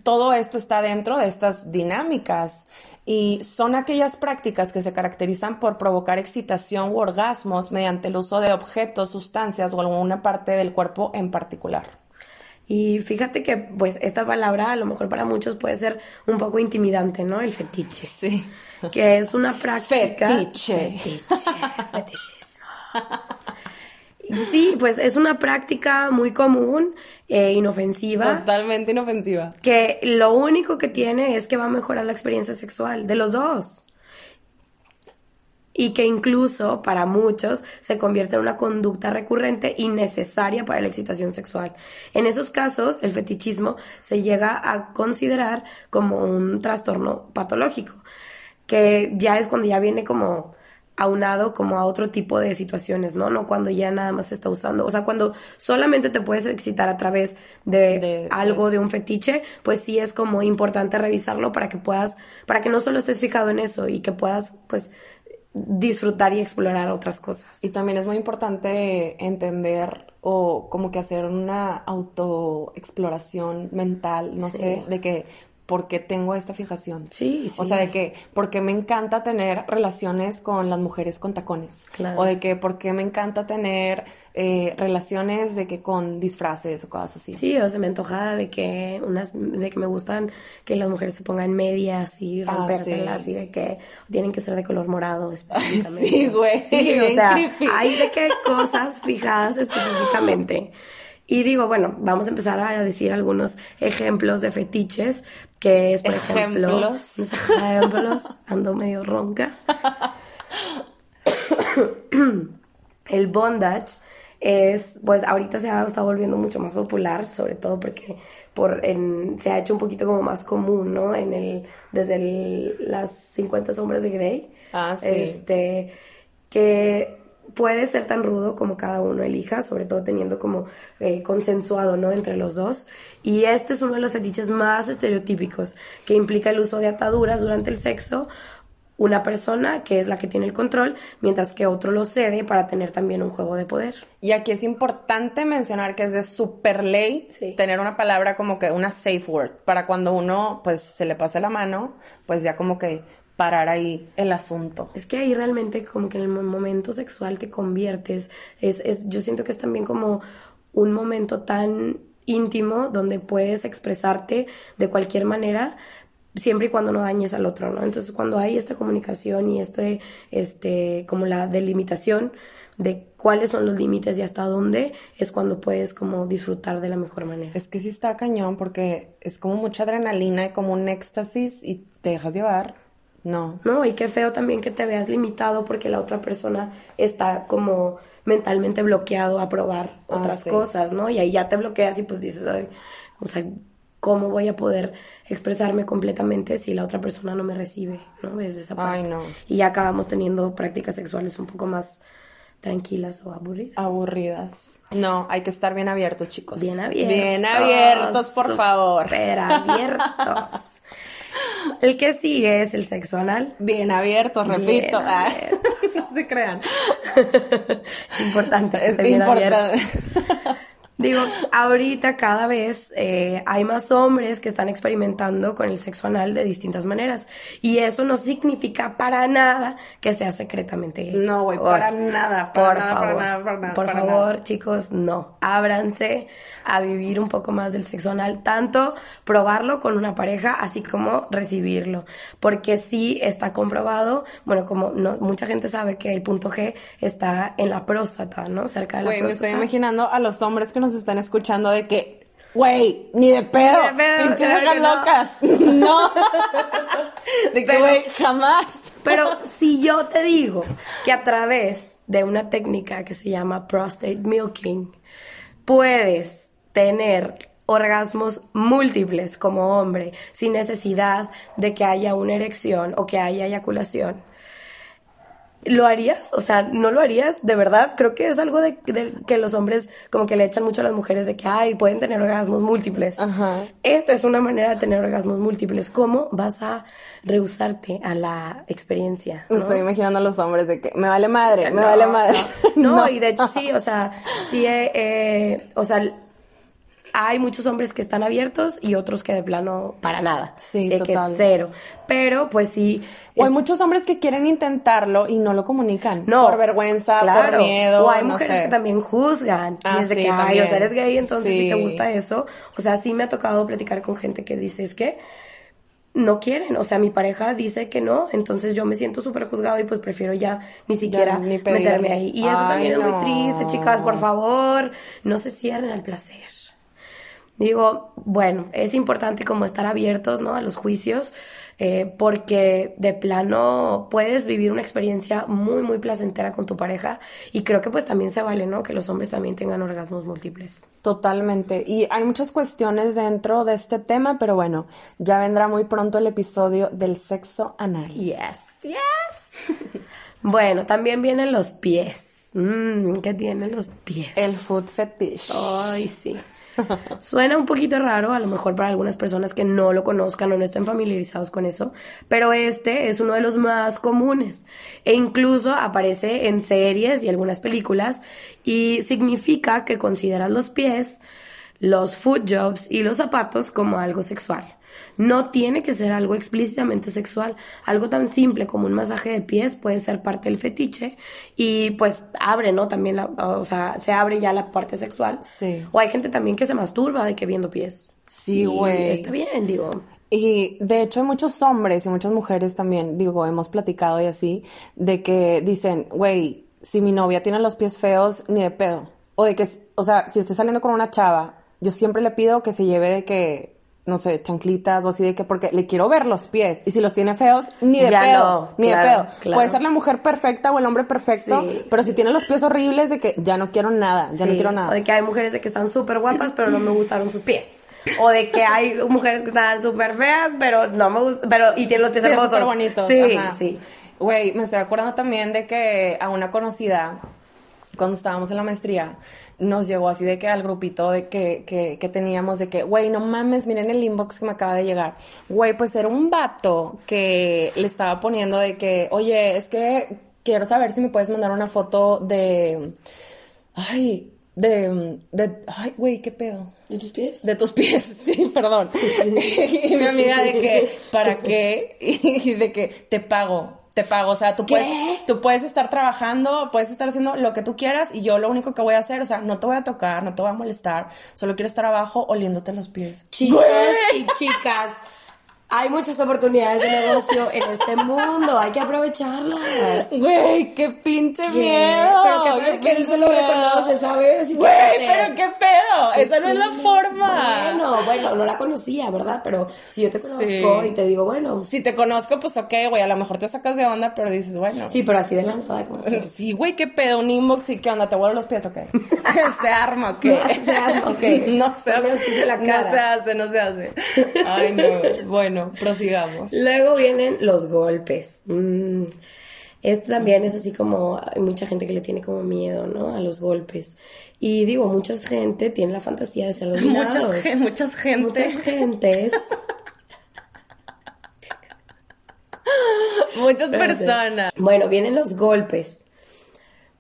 todo esto está dentro de estas dinámicas y son aquellas prácticas que se caracterizan por provocar excitación u orgasmos mediante el uso de objetos, sustancias o alguna parte del cuerpo en particular. Y fíjate que, pues, esta palabra a lo mejor para muchos puede ser un poco intimidante, ¿no? El fetiche. Sí. Que es una práctica. Fetiche. Fetiche. Fetichismo. Sí, pues es una práctica muy común e inofensiva. Totalmente inofensiva. Que lo único que tiene es que va a mejorar la experiencia sexual de los dos. Y que incluso para muchos se convierte en una conducta recurrente y necesaria para la excitación sexual. En esos casos, el fetichismo se llega a considerar como un trastorno patológico, que ya es cuando ya viene como aunado como a otro tipo de situaciones, ¿no? No cuando ya nada más se está usando. O sea, cuando solamente te puedes excitar a través de, De- algo, pues. de un fetiche, pues sí es como importante revisarlo para que puedas, para que no solo estés fijado en eso y que puedas, pues, disfrutar y explorar otras cosas. Y también es muy importante entender o como que hacer una autoexploración mental, no Sí. sé, de que por qué tengo esta fijación. Sí, sí. O sea, de que por qué me encanta tener relaciones con las mujeres con tacones. Claro. O de que por qué me encanta tener eh, relaciones de que con disfraces o cosas así. Sí, o se me antoja de que unas, de que me gustan que las mujeres se pongan medias y Ah, rompérselas sí. y de que tienen que ser de color morado específicamente. sí, güey, Sí, o sea, creepy. hay de qué cosas fijadas específicamente. Y digo, bueno, vamos a empezar a decir algunos ejemplos de fetiches, que es, por ejemplo, Ejemplos. unos ejemplos, ando medio ronca. El bondage es, pues ahorita se ha estado volviendo mucho más popular, sobre todo porque por en, se ha hecho un poquito como más común, ¿no? En el, desde el- las 50 sombras de Grey. Ah, sí. Este, que puede ser tan rudo como cada uno elija, sobre todo teniendo como eh, consensuado, ¿no? Entre los dos. Y este es uno de los fetiches más estereotípicos, que implica el uso de ataduras durante el sexo. Una persona que es la que tiene el control, mientras que otro lo cede para tener también un juego de poder. Y aquí es importante mencionar que es de super ley Sí. tener una palabra como que una safe word para cuando uno pues se le pase la mano, pues ya como que parar ahí el asunto. Es que ahí realmente como que en el mo- momento sexual te conviertes. Es, es, yo siento que es también como un momento tan íntimo donde puedes expresarte de cualquier manera siempre y cuando no dañes al otro, ¿no? Entonces cuando hay esta comunicación y este, este, como la delimitación de cuáles son los límites y hasta dónde, es cuando puedes como disfrutar de la mejor manera. Es que sí está cañón porque es como mucha adrenalina y como un éxtasis y te dejas llevar. No. No, y qué feo también que te veas limitado porque la otra persona está como mentalmente bloqueado a probar Ah, otras sí. cosas, ¿no? Y ahí ya te bloqueas y pues dices, "Ay, o sea, ¿cómo voy a poder expresarme completamente si la otra persona no me recibe, ¿no? Desde esa parte. Ay, no. Y ya acabamos teniendo prácticas sexuales un poco más tranquilas o aburridas. Aburridas. No, hay que estar bien abiertos, chicos. Bien abiertos. Bien abiertos, por favor. Súper abiertos. El que sigue es el sexo anal. Bien abiertos, Bien repito. Ah, no se crean. Es importante. Es bien abierto. importante. Digo, ahorita cada vez eh, hay más hombres que están experimentando con el sexo anal de distintas maneras. Y eso no significa para nada que sea secretamente gay. No, güey, para nada, para por nada, para favor, nada, para nada, Por para favor, nada. chicos, no. Ábranse a vivir un poco más del sexo anal, tanto probarlo con una pareja, así como recibirlo. Porque sí está comprobado, bueno, como no, mucha gente sabe que el punto G está en la próstata, ¿no? Cerca de la Güey, me próstata. estoy imaginando a los hombres que nos están escuchando de que, güey, ni de pedo, Ni de pedo, pinches claro no. locas. No. De que, güey, jamás. Pero si yo te digo que a través de una técnica que se llama prostate milking puedes tener orgasmos múltiples como hombre sin necesidad de que haya una erección o que haya eyaculación, ¿Lo harías? O sea, ¿no lo harías? De verdad, creo que es algo de, de que los hombres como que le echan mucho a las mujeres de que, ay, pueden tener orgasmos múltiples. Ajá. Esta es una manera de tener orgasmos múltiples. ¿Cómo vas a rehusarte a la experiencia? ¿no? Estoy imaginando a los hombres de que me vale madre, me No, vale madre. No, no, y de hecho sí, o sea, sí, eh, eh, o sea, hay muchos hombres que están abiertos y otros que de plano para nada. Sí, que total. cero. Pero pues sí. O hay muchos hombres que quieren intentarlo y no lo comunican. no, Por vergüenza, claro. por miedo. O hay no mujeres sé. que también juzgan. Ah, y es de sí, que, ay, o sea, eres gay, entonces si te Sí. gusta eso. O sea, sí me ha tocado platicar con gente que dice, es que no quieren, o sea, mi pareja dice que no, entonces yo me siento súper juzgado y pues prefiero ya ni siquiera ni meterme ahí. Y eso Ay, también es muy triste, chicas, por favor, no se cierren al placer. Digo, bueno, es importante como estar abiertos, ¿no? A los juicios, eh, porque de plano puedes vivir una experiencia muy, muy placentera con tu pareja y creo que pues también se vale, ¿no? Que los hombres también tengan orgasmos múltiples. Totalmente. Y hay muchas cuestiones dentro de este tema, pero bueno, ya vendrá muy pronto el episodio del sexo anal. Yes, yes. bueno, también vienen los pies. Mmm, ¿qué tienen los pies? El food fetish. Ay, sí. Suena un poquito raro, a lo mejor para algunas personas que no lo conozcan o no estén familiarizados con eso, pero este es uno de los más comunes e incluso aparece en series y algunas películas y significa que consideras los pies, los foot jobs y los zapatos como algo sexual. No tiene que ser algo explícitamente sexual. Algo tan simple como un masaje de pies puede ser parte del fetiche y pues abre, ¿no? También, la, o sea, se abre ya la parte sexual. Sí. O hay gente también que se masturba de que viendo pies. Sí, güey. Está bien, digo. Y de hecho hay muchos hombres y muchas mujeres también, digo, hemos platicado y así, de que dicen, güey, si mi novia tiene los pies feos, ni de pedo. O de que, o sea, si estoy saliendo con una chava, yo siempre le pido que se lleve de que, no sé, chanclitas o así de que, porque le quiero ver los pies. Y si los tiene feos, ni de Ya pedo, no, ni claro, de pedo. claro. Puede ser la mujer perfecta o el hombre perfecto, Sí. pero si tiene los pies horribles, de que ya no quiero nada, ya no quiero O nada. de que hay mujeres de que están súper guapas, pero no me gustaron sus pies. O de que hay mujeres que están súper feas, pero no me gustan, pero y tienen los pies hermosos. súper bonitos. Sí, ajá. sí. Güey, me estoy acordando también de que a una conocida, cuando estábamos en la maestría, nos llegó así de que al grupito de que, que, que teníamos de que, güey, no mames, miren el inbox que me acaba de llegar. Güey, pues era un vato que le estaba poniendo de que, oye, es que quiero saber si me puedes mandar una foto de... Ay, de... de ay, güey, qué pedo. ¿Y tus pies? De tus pies, sí, perdón. y mi amiga de que, ¿para qué? Y de que te pago, te pago. O sea, tú ¿Qué? puedes, tú puedes estar trabajando, puedes estar haciendo lo que tú quieras y yo lo único que voy a hacer, o sea, no te voy a tocar, no te voy a molestar, solo quiero estar abajo oliéndote los pies. Chicos y chicas, hay muchas oportunidades de negocio en este mundo, hay que aprovecharlas. Güey, qué pinche ¿Qué? miedo. Pero qué padre que él se lo reconoce, ¿sabes? Güey, hace- pero qué pedo. Esa no es la forma. Bueno, bueno, no la conocía, ¿verdad? Pero si yo te conozco Sí. y te digo, bueno, Si te conozco, pues ok, güey, a lo mejor te sacas de onda, pero dices, bueno. sí, pero así de la nada, como que... Sí, güey, qué pedo, un inbox y qué onda, te vuelo los pies, ok. se arma, ok. No se arma, ok. no se la No se hace, no se hace. Ay, no. Bueno, prosigamos. Luego vienen los golpes. Mm, Esto también es así como hay mucha gente que le tiene como miedo, ¿no? A los golpes. Y digo, mucha gente tiene la fantasía de ser dominados. Muchas, gen- muchas gente. Muchas gentes. Muchas personas. Bueno, vienen los golpes.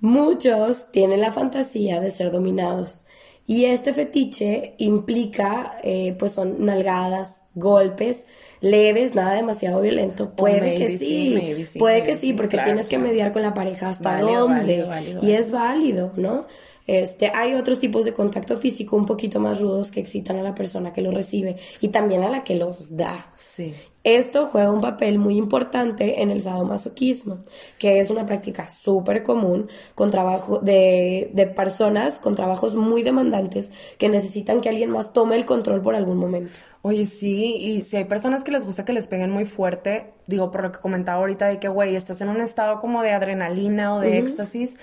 Muchos tienen la fantasía de ser dominados. Y este fetiche implica, eh, pues son nalgadas, golpes leves, nada demasiado violento. Puede que sí, sí, maybe sí, puede que sí, sí, porque claro, tienes que mediar con la pareja hasta Válido, dónde. válido, válido, y es válido, ¿no? Este, hay otros tipos de contacto físico un poquito más rudos que excitan a la persona que lo recibe y también a la que los da. Sí. Esto juega un papel muy importante en el sadomasoquismo, que es una práctica súper común con trabajo de, de personas con trabajos muy demandantes que necesitan que alguien más tome el control por algún momento. Oye, sí, y si hay personas que les gusta que les peguen muy fuerte, digo, por lo que comentaba ahorita de que, güey, estás en un estado como de adrenalina o de éxtasis,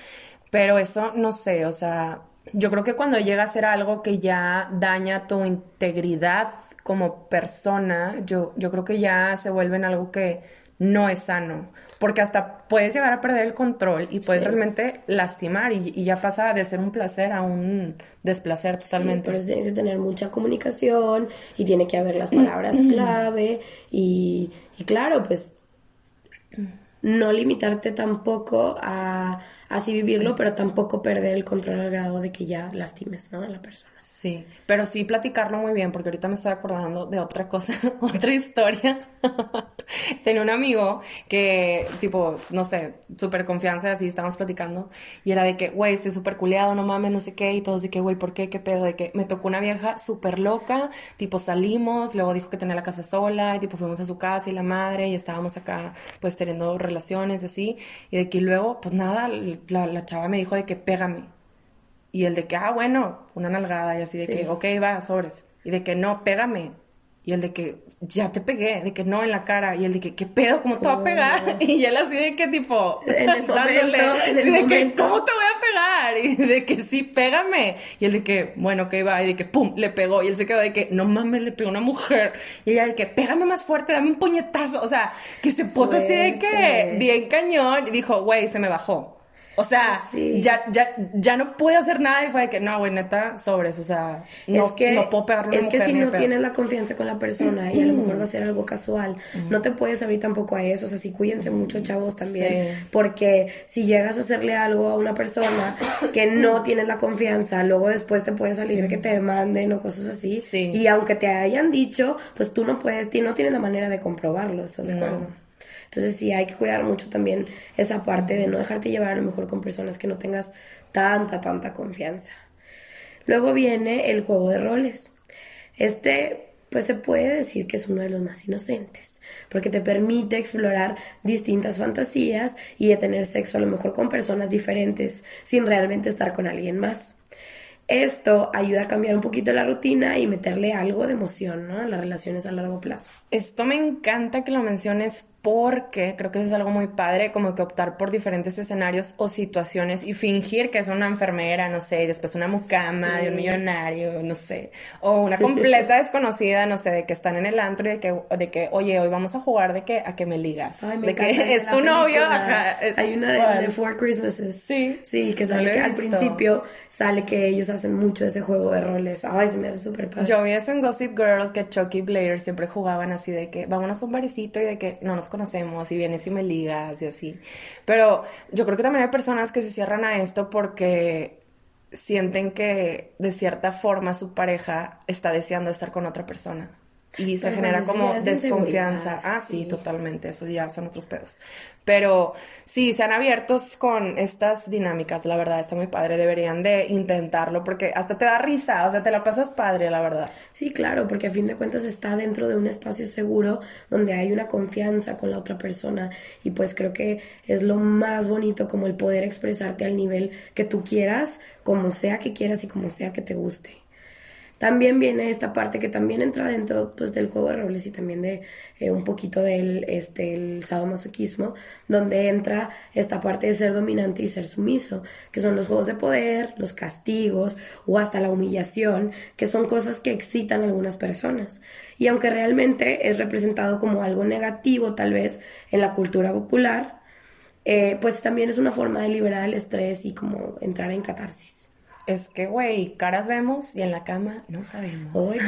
pero eso no sé, o sea, yo creo que cuando llega a ser algo que ya daña tu integridad como persona, yo, yo creo que ya se vuelve en algo que no es sano. Porque hasta puedes llegar a perder el control y puedes realmente lastimar y, ya pasa de ser un placer a un desplacer totalmente. pero tienes que tener mucha comunicación y tiene que haber las palabras clave y, y claro, pues no limitarte tampoco a así vivirlo, pero tampoco perder el control al grado de que ya lastimes, ¿no? A la persona. Sí, pero sí platicarlo muy bien, porque ahorita me estoy acordando de otra cosa, otra historia. Tenía un amigo que, tipo, no sé, súper confianza, así estábamos platicando, y era de que, güey, estoy súper culeado, no mames, no sé qué, y todos de que, güey, ¿por qué? ¿Qué pedo? De que me tocó una vieja súper loca, tipo, salimos, luego dijo que tenía la casa sola, y tipo, fuimos a su casa y la madre, y estábamos acá, pues, teniendo relaciones, así, y de que luego, pues nada, la, chava me dijo de que pégame. Y el de que, ah, bueno, una nalgada y así de que, ok, va, sobres. Y de que no, pégame. Y el de que, ya te pegué, de que no en la cara. Y el de que, ¿qué pedo? ¿Cómo te va a pegar? Y él así de que, tipo, en el dándole, en el de que, ¿cómo te voy a pegar? Y de que, sí, pégame. Y el de que, bueno, ok, va. Y de que, pum, le pegó. Y él se quedó de que, no mames, le pegó una mujer. Y ella de que, pégame más fuerte, dame un puñetazo. O sea, que se puso así de que, bien cañón. Y dijo, güey, se me bajó. O sea, ya, ya, ya no pude hacer nada y fue de que, no, güey, neta, sobres, o sea, no, es que, no puedo pegarle Es que si no tienes la confianza con la persona y a lo mejor va a ser algo casual, no te puedes abrir tampoco a eso, o sea, sí cuídense mucho, chavos, también, porque si llegas a hacerle algo a una persona que no tienes la confianza, luego después te puede salir que te demanden o cosas así, y aunque te hayan dicho, pues tú no puedes, no tienes la manera de comprobarlo, ¿estás de acuerdo? Entonces sí hay que cuidar mucho también esa parte de no dejarte llevar a lo mejor con personas que no tengas tanta, tanta confianza. Luego viene el juego de roles. Este, pues se puede decir que es uno de los más inocentes, porque te permite explorar distintas fantasías y tener sexo a lo mejor con personas diferentes sin realmente estar con alguien más. Esto ayuda a cambiar un poquito la rutina y meterle algo de emoción ¿no? en las relaciones a largo plazo. Esto me encanta que lo menciones porque creo que eso es algo muy padre, como que optar por diferentes escenarios o situaciones y fingir que es una enfermera, no sé, y después una mucama de un millonario, no sé, o una completa desconocida, no sé, de que están en el antro y de que, de que oye, hoy vamos a jugar de que a que me ligas, de que es tu novio, ajá. Hay una de, Four Christmases. Sí. Sí, que sale que al principio sale que ellos hacen mucho ese juego de roles. Ay, se me hace súper padre. Yo vi eso en Gossip Girl que Chucky y Blair siempre jugaban así de que vámonos a un barecito y de que no nos conocemos y vienes y me ligas y así. Pero yo creo que también hay personas que se cierran a esto porque sienten que de cierta forma su pareja está deseando estar con otra persona. Y se genera como desconfianza. Ah, sí, totalmente. Eso ya son otros pedos. Pero sí, sean abiertos con estas dinámicas, la verdad, está muy padre. Deberían de intentarlo porque hasta te da risa, o sea, te la pasas padre, la verdad. Sí, claro, porque a fin de cuentas está dentro de un espacio seguro donde hay una confianza con la otra persona. Y pues creo que es lo más bonito como el poder expresarte al nivel que tú quieras, como sea que quieras y como sea que te guste. También viene esta parte que también entra dentro pues, del juego de roles y también de eh, un poquito del este, el sadomasoquismo, donde entra esta parte de ser dominante y ser sumiso, que son los juegos de poder, los castigos o hasta la humillación, que son cosas que excitan a algunas personas. Y aunque realmente es representado como algo negativo tal vez en la cultura popular, eh, pues también es una forma de liberar el estrés y como entrar en catarsis. Es que, güey, caras vemos y en la cama no sabemos. Uy.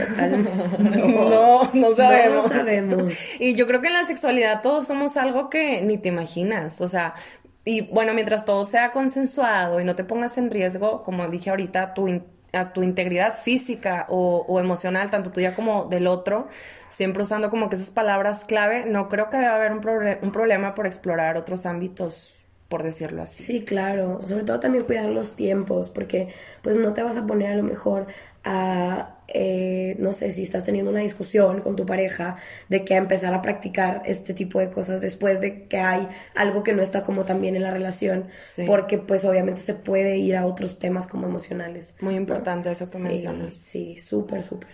No, no, sabemos. No sabemos. Y yo creo que en la sexualidad todos somos algo que ni te imaginas. O sea, y bueno, mientras todo sea consensuado y no te pongas en riesgo, como dije ahorita, tu, a tu integridad física o, o, emocional, tanto tuya como del otro, siempre usando como que esas palabras clave, no creo que deba haber un, un problema por explorar otros ámbitos por decirlo así. Sí, claro. Sobre todo también cuidar los tiempos, porque pues no te vas a poner a lo mejor a, eh, no sé, si estás teniendo una discusión con tu pareja, de que a empezar a practicar este tipo de cosas después de que hay algo que no está como tan bien en la relación, porque pues obviamente se puede ir a otros temas como emocionales. Muy importante eso que sí, mencionas. Sí, súper, súper.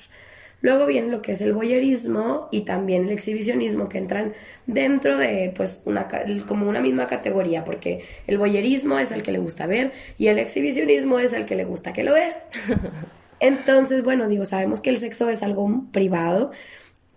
Luego viene lo que es el voyerismo y también el exhibicionismo que entran dentro de pues una como una misma categoría porque el voyerismo es el que le gusta ver y el exhibicionismo es el que le gusta que lo vean. Entonces, bueno, digo, sabemos que el sexo es algo privado,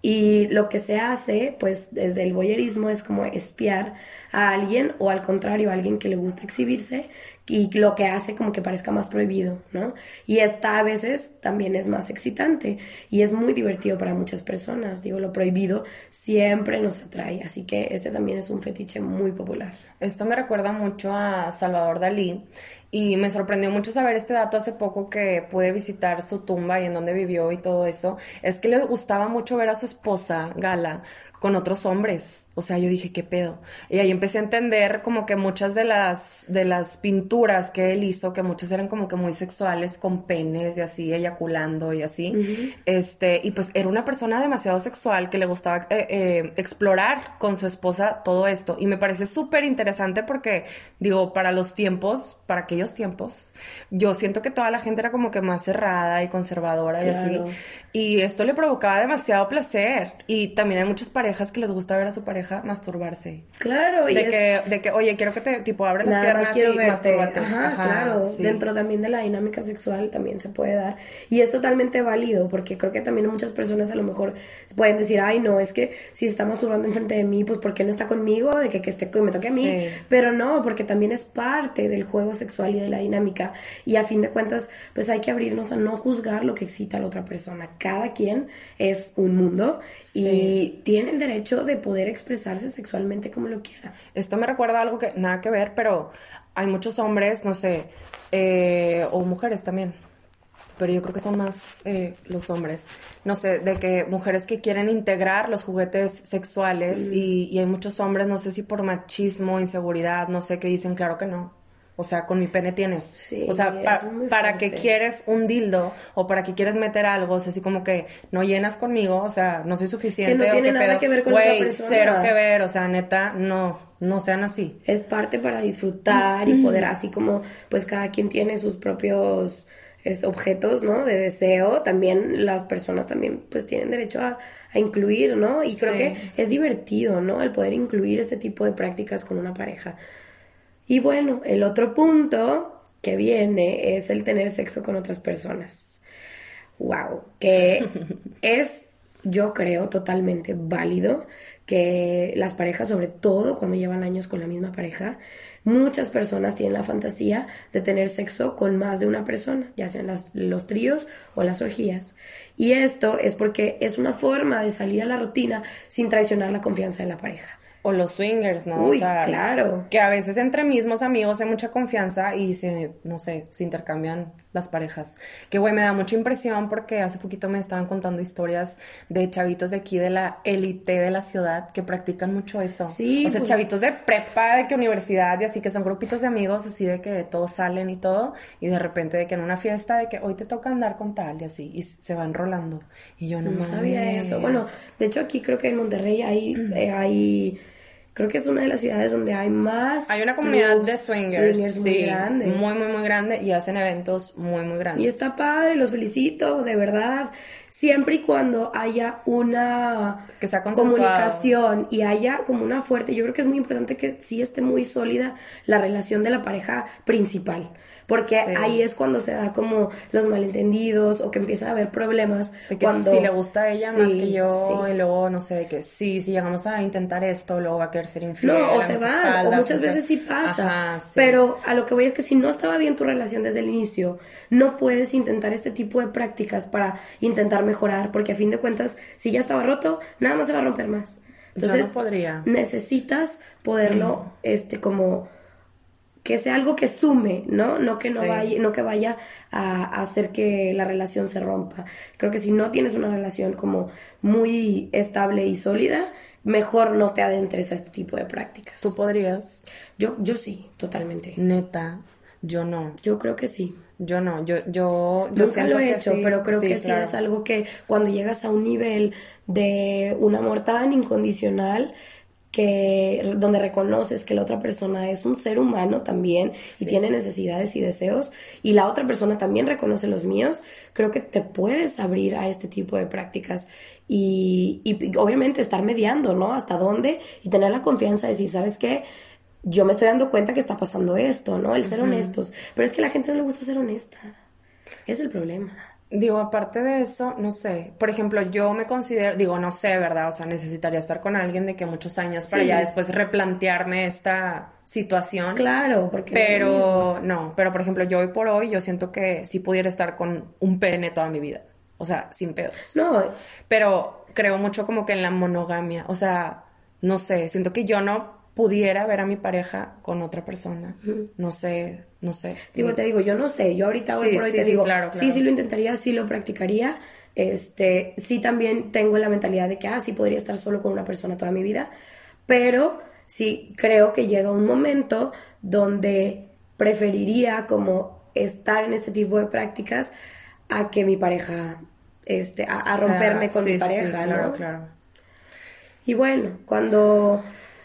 Y lo que se hace, pues desde el voyerismo es como espiar a alguien o al contrario, a alguien que le gusta exhibirse y lo que hace como que parezca más prohibido, ¿no? Y esta a veces también es más excitante y es muy divertido para muchas personas. Digo, lo prohibido siempre nos atrae, así que este también es un fetiche muy popular. Esto me recuerda mucho a Salvador Dalí y me sorprendió mucho saber este dato hace poco que pude visitar su tumba y en dónde vivió y todo eso. Es que le gustaba mucho ver a su esposa, Gala, con otros hombres. O sea, yo dije, ¿qué pedo? Y ahí empecé a entender como que muchas de las, de las pinturas que él hizo, que muchas eran como que muy sexuales, con penes y así, eyaculando y así. Este, y pues era una persona demasiado sexual que le gustaba eh, eh, explorar con su esposa todo esto. Y me parece súper interesante porque, digo, para los tiempos, para aquellos tiempos, yo siento que toda la gente era como que más cerrada y conservadora y así. Y esto le provocaba demasiado placer. Y también hay muchas parejas que les gusta ver a su pareja masturbarse. Claro, y de que, de que, oye, quiero que te, tipo, abre las piernas quiero y verte. Ajá, claro. Dentro también de la dinámica sexual también se puede dar. Y es totalmente válido, porque creo que también muchas personas a lo mejor pueden decir, ay, no, es que si está masturbando enfrente de mí, pues ¿por qué no está conmigo? De que, que esté, me toque a mí. Pero no, porque también es parte del juego sexual y de la dinámica. Y a fin de cuentas, pues hay que abrirnos a no juzgar lo que excita a la otra persona. Cada quien es un mundo y tiene el derecho de poder expresar expresarse sexualmente como lo quiera. Esto me recuerda a algo que nada que ver, pero hay muchos hombres, no sé, eh, o mujeres también, pero yo creo que son más eh, los hombres, no sé, de que mujeres que quieren integrar los juguetes sexuales mm. y, y hay muchos hombres, no sé si por machismo, inseguridad, no sé, que dicen, claro que no. O sea, con mi pene tienes. Sí, o sea, para que quieres un dildo o para que quieres meter algo, o sea, así como que no llenas conmigo, o sea, no soy suficiente. Que no tiene nada que ver con otra persona. cero que ver, o sea, neta, no, no sean así. Es parte para disfrutar y poder así como, pues cada quien tiene sus propios objetos, ¿no? De deseo, también las personas también pues tienen derecho a, incluir, ¿no? Y creo que es divertido, ¿no? El poder incluir este tipo de prácticas con una pareja. Y bueno, el otro punto que viene es el tener sexo con otras personas. Wow, que es, yo creo, totalmente válido que las parejas, sobre todo cuando llevan años con la misma pareja, muchas personas tienen la fantasía de tener sexo con más de una persona, ya sean los tríos o las orgías. Y esto es porque es una forma de salir a la rutina sin traicionar la confianza de la pareja o los swingers, ¿no? Uy, o sea, claro. Que a veces entre mismos amigos hay mucha confianza y se, no sé, se intercambian las parejas. Que güey, me da mucha impresión porque hace poquito me estaban contando historias de chavitos de aquí de la élite de la ciudad que practican mucho eso. Sí. O sea, pues chavitos de prepa, de que universidad y así que son grupitos de amigos así de que todos salen y todo y de repente de que en una fiesta de que hoy te toca andar con tal y así y se van rolando. Y yo no, no sabía eso. Bueno, de hecho aquí creo que en Monterrey hay, eh, hay Creo que es una de las ciudades donde hay más. Hay una comunidad de swingers, muy grande. Muy, muy, muy grande y hacen eventos muy, muy grandes. Y está padre, los felicito, de verdad. Siempre y cuando haya una que sea comunicación y haya como una fuerte, yo creo que es muy importante que sí esté muy sólida la relación de la pareja principal porque ahí es cuando se da como los malentendidos o que empiezan a haber problemas. De que cuando... si le gusta a ella más que yo y luego, no sé, que sí, si llegamos a intentar esto, luego va a querer ser infiel. No, o se va, o muchas veces sí pasa. pero a lo que voy es que si no estaba bien tu relación desde el inicio, no puedes intentar este tipo de prácticas para intentar mejorar, porque a fin de cuentas, si ya estaba roto, nada más se va a romper más. Entonces, no podría. necesitas poderlo, este, como que sea algo que sume, ¿no? No que no vaya, no que vaya a, hacer que la relación se rompa. Creo que si no tienes una relación como muy estable y sólida, mejor no te adentres a este tipo de prácticas. ¿Tú podrías? Yo, yo sí, totalmente. Neta, yo no. Yo creo que sí. Yo no, yo, yo, yo Nunca lo he hecho, pero creo que sí es algo que cuando llegas a un nivel de un amor tan incondicional, que donde reconoces que la otra persona es un ser humano también y tiene necesidades y deseos y la otra persona también reconoce los míos, creo que te puedes abrir a este tipo de prácticas y, y obviamente estar mediando, ¿no? Hasta dónde y tener la confianza de decir, ¿sabes qué? Yo me estoy dando cuenta que está pasando esto, ¿no? El ser honestos. Pero es que a la gente no le gusta ser honesta. Es el problema. Digo, aparte de eso, no sé. Por ejemplo, yo me considero, digo, no sé, ¿verdad? O sea, necesitaría estar con alguien de que muchos años para Sí. ya después replantearme esta situación. Claro, porque... Pero no, pero por ejemplo, yo hoy por hoy, yo siento que sí pudiera estar con un pene toda mi vida. O sea, sin pedos. No, Pero creo mucho como que en la monogamia. O sea, no sé, siento que yo no pudiera ver a mi pareja con otra persona. No sé, no sé. Digo, te digo, yo no sé, yo ahorita hoy Sí, por hoy sí, te sí, digo, claro, sí, claro. sí lo intentaría, sí lo practicaría. Este, sí también tengo la mentalidad de que, ah, sí podría estar solo con una persona toda mi vida, pero sí creo que llega un momento donde preferiría como estar en este tipo de prácticas a que mi pareja, este, a, romperme con mi pareja, claro, ¿no? claro. Y bueno, cuando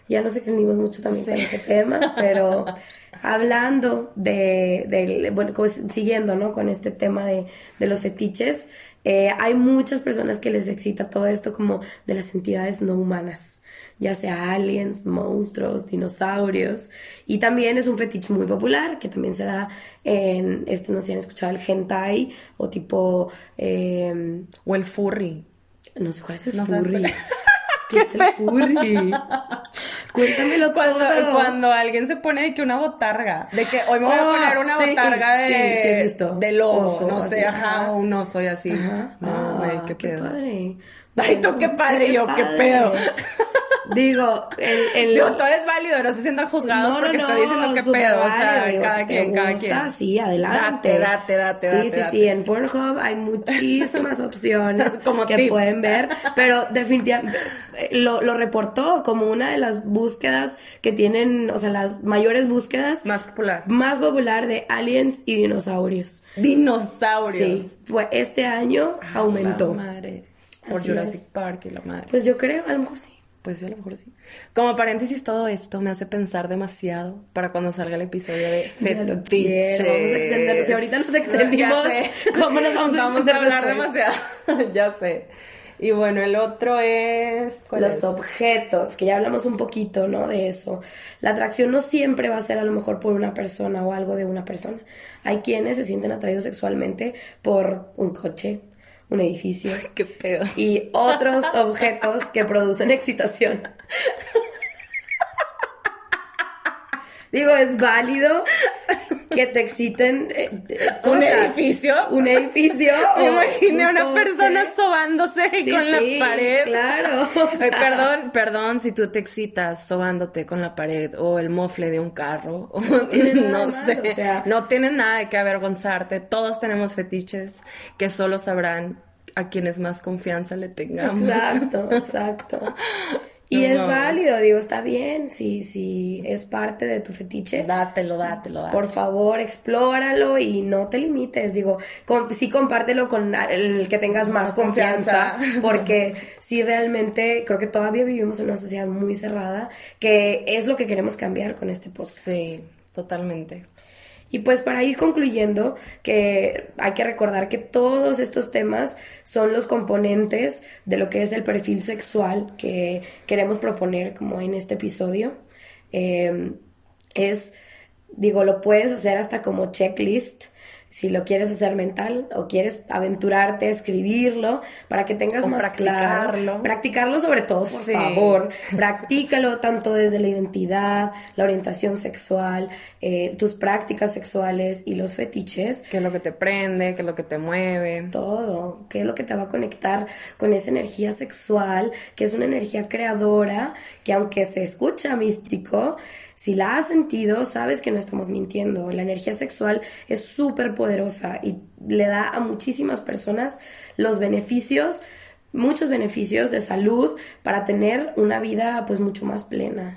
ya nos extendimos mucho también con este tema, pero hablando de, del- bueno, siguiendo, ¿no? Con este tema de, de los fetiches, eh, hay muchas personas que les excita todo esto como de las entidades no humanas, ya sea aliens, monstruos, dinosaurios, y también es un fetiche muy popular que también se da en, este, no sé si han escuchado el hentai o tipo, eh, O el furry. no sé cuál es el No furry. ¿Qué el furry? Cuéntamelo Cuando, todo. cuando alguien se pone de que una botarga, de que hoy me voy a Oh, poner una sí, botarga de, sí, sí de lobo, Oso, no así, sé, ajá, ajá. un oso y así. Ajá. No, güey, Ah, qué pedo. padre. Ay, tú, qué padre, yo, qué pedo. Digo, el, el- Digo, todo es válido, no se sientan juzgados No, porque no, estoy diciendo qué pedo, o sea, digo, cada si quien, cada quien. Sí, adelante. Date, date, date, Sí, date, sí, date. sí, en Pornhub hay muchísimas opciones Como que tip. pueden ver, pero definitivamente lo, lo reportó como una de las búsquedas que tienen, o sea, las mayores búsquedas Más popular. más popular de aliens y dinosaurios. Dinosaurios. Sí, fue este año Ah, aumentó. madre. Por Así Jurassic es. Park y la madre. Pues yo creo, a lo mejor sí. Pues sí, a lo mejor sí. Como paréntesis, todo esto me hace pensar demasiado para cuando salga el episodio de fetiches. vamos a extendernos. Si ahorita nos extendimos. ¿cómo nos vamos a Vamos a hablar demasiado. ya sé. Y bueno, el otro es... ¿cuál Los es? objetos, que ya hablamos un poquito, ¿no? De eso. La atracción no siempre va a ser a lo mejor por una persona o algo de una persona. Hay quienes se sienten atraídos sexualmente por un coche, un edificio Qué pedo. y otros objetos que producen excitación. Digo, es válido que te exciten eh, ¿Un edificio? Un edificio. Me o imaginé a un una persona sobándose Sí, con la pared. Claro. Perdón, perdón si tú te excitas sobándote con la pared o el mofle de un carro. No, tiene nada de sé. o sea- No tienes nada de qué avergonzarte. Todos tenemos fetiches que solo sabrán a quienes más confianza le tengamos. Exacto, exacto. Y No es válido, digo, está bien, si, si es parte de tu fetiche. Dátelo, dátelo, dátelo. Por favor, explóralo y no te limites. Digo, com- sí compártelo con el que tengas más, Más confianza, confianza. porque sí realmente creo que todavía vivimos en una sociedad muy cerrada, que es lo que queremos cambiar con este podcast. Sí, totalmente. Y pues para ir concluyendo, que hay que recordar que todos estos temas son los componentes de lo que es el perfil sexual que queremos proponer como en este episodio. Eh, es, digo, lo puedes hacer hasta como checklist. Si lo quieres hacer mental o quieres aventurarte a escribirlo para que tengas O más claro. practicarlo. Practicarlo sobre todo, por Sí. favor. Practícalo tanto desde la identidad, la orientación sexual, eh, tus prácticas sexuales y los fetiches. ¿Qué es lo que te prende? ¿Qué es lo que te mueve? Todo, qué es lo que te va a conectar con esa energía sexual, que es una energía creadora, que aunque se escucha místico, si la has sentido, sabes que no estamos mintiendo. La energía sexual es súper poderosa y le da a muchísimas personas los beneficios, muchos beneficios de salud para tener una vida pues mucho más plena.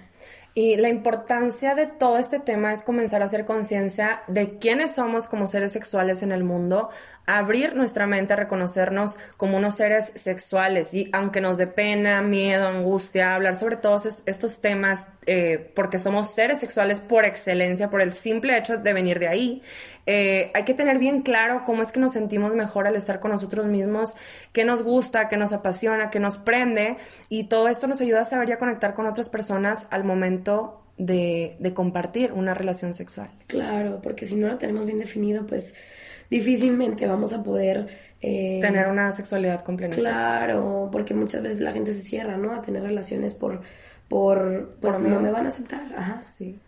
Y la importancia de todo este tema es comenzar a hacer conciencia de quiénes somos como seres sexuales en el mundo, abrir nuestra mente a reconocernos como unos seres sexuales y aunque nos dé pena, miedo, angustia, hablar sobre todos es- estos temas eh, porque somos seres sexuales por excelencia, por el simple hecho de venir de ahí, eh, hay que tener bien claro cómo es que nos sentimos mejor al estar con nosotros mismos, qué nos gusta, qué nos apasiona, qué nos prende y todo esto nos ayuda a saber y a conectar con otras personas al momento de, de compartir una relación sexual. Claro, porque si no lo tenemos bien definido, pues difícilmente vamos a poder eh, tener una sexualidad completa. Claro, porque muchas veces la gente se cierra, ¿no? A tener relaciones por, por, pues Por no me van a aceptar, ajá. Sí.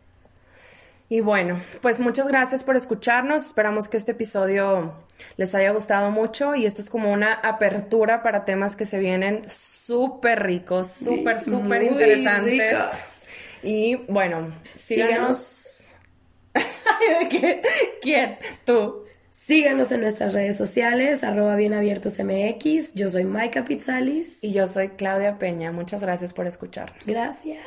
Y bueno, pues muchas gracias por escucharnos. Esperamos que este episodio les haya gustado mucho y esto es como una apertura para temas que se vienen súper ricos, súper, súper interesantes. ricos. Y bueno, síganos. ¿De qué? ¿Quién? Tú. Síganos en nuestras redes sociales, arroba bienabiertosmx. Yo soy Maika Pizzalis. Y yo soy Claudia Peña. Muchas gracias por escucharnos. Gracias.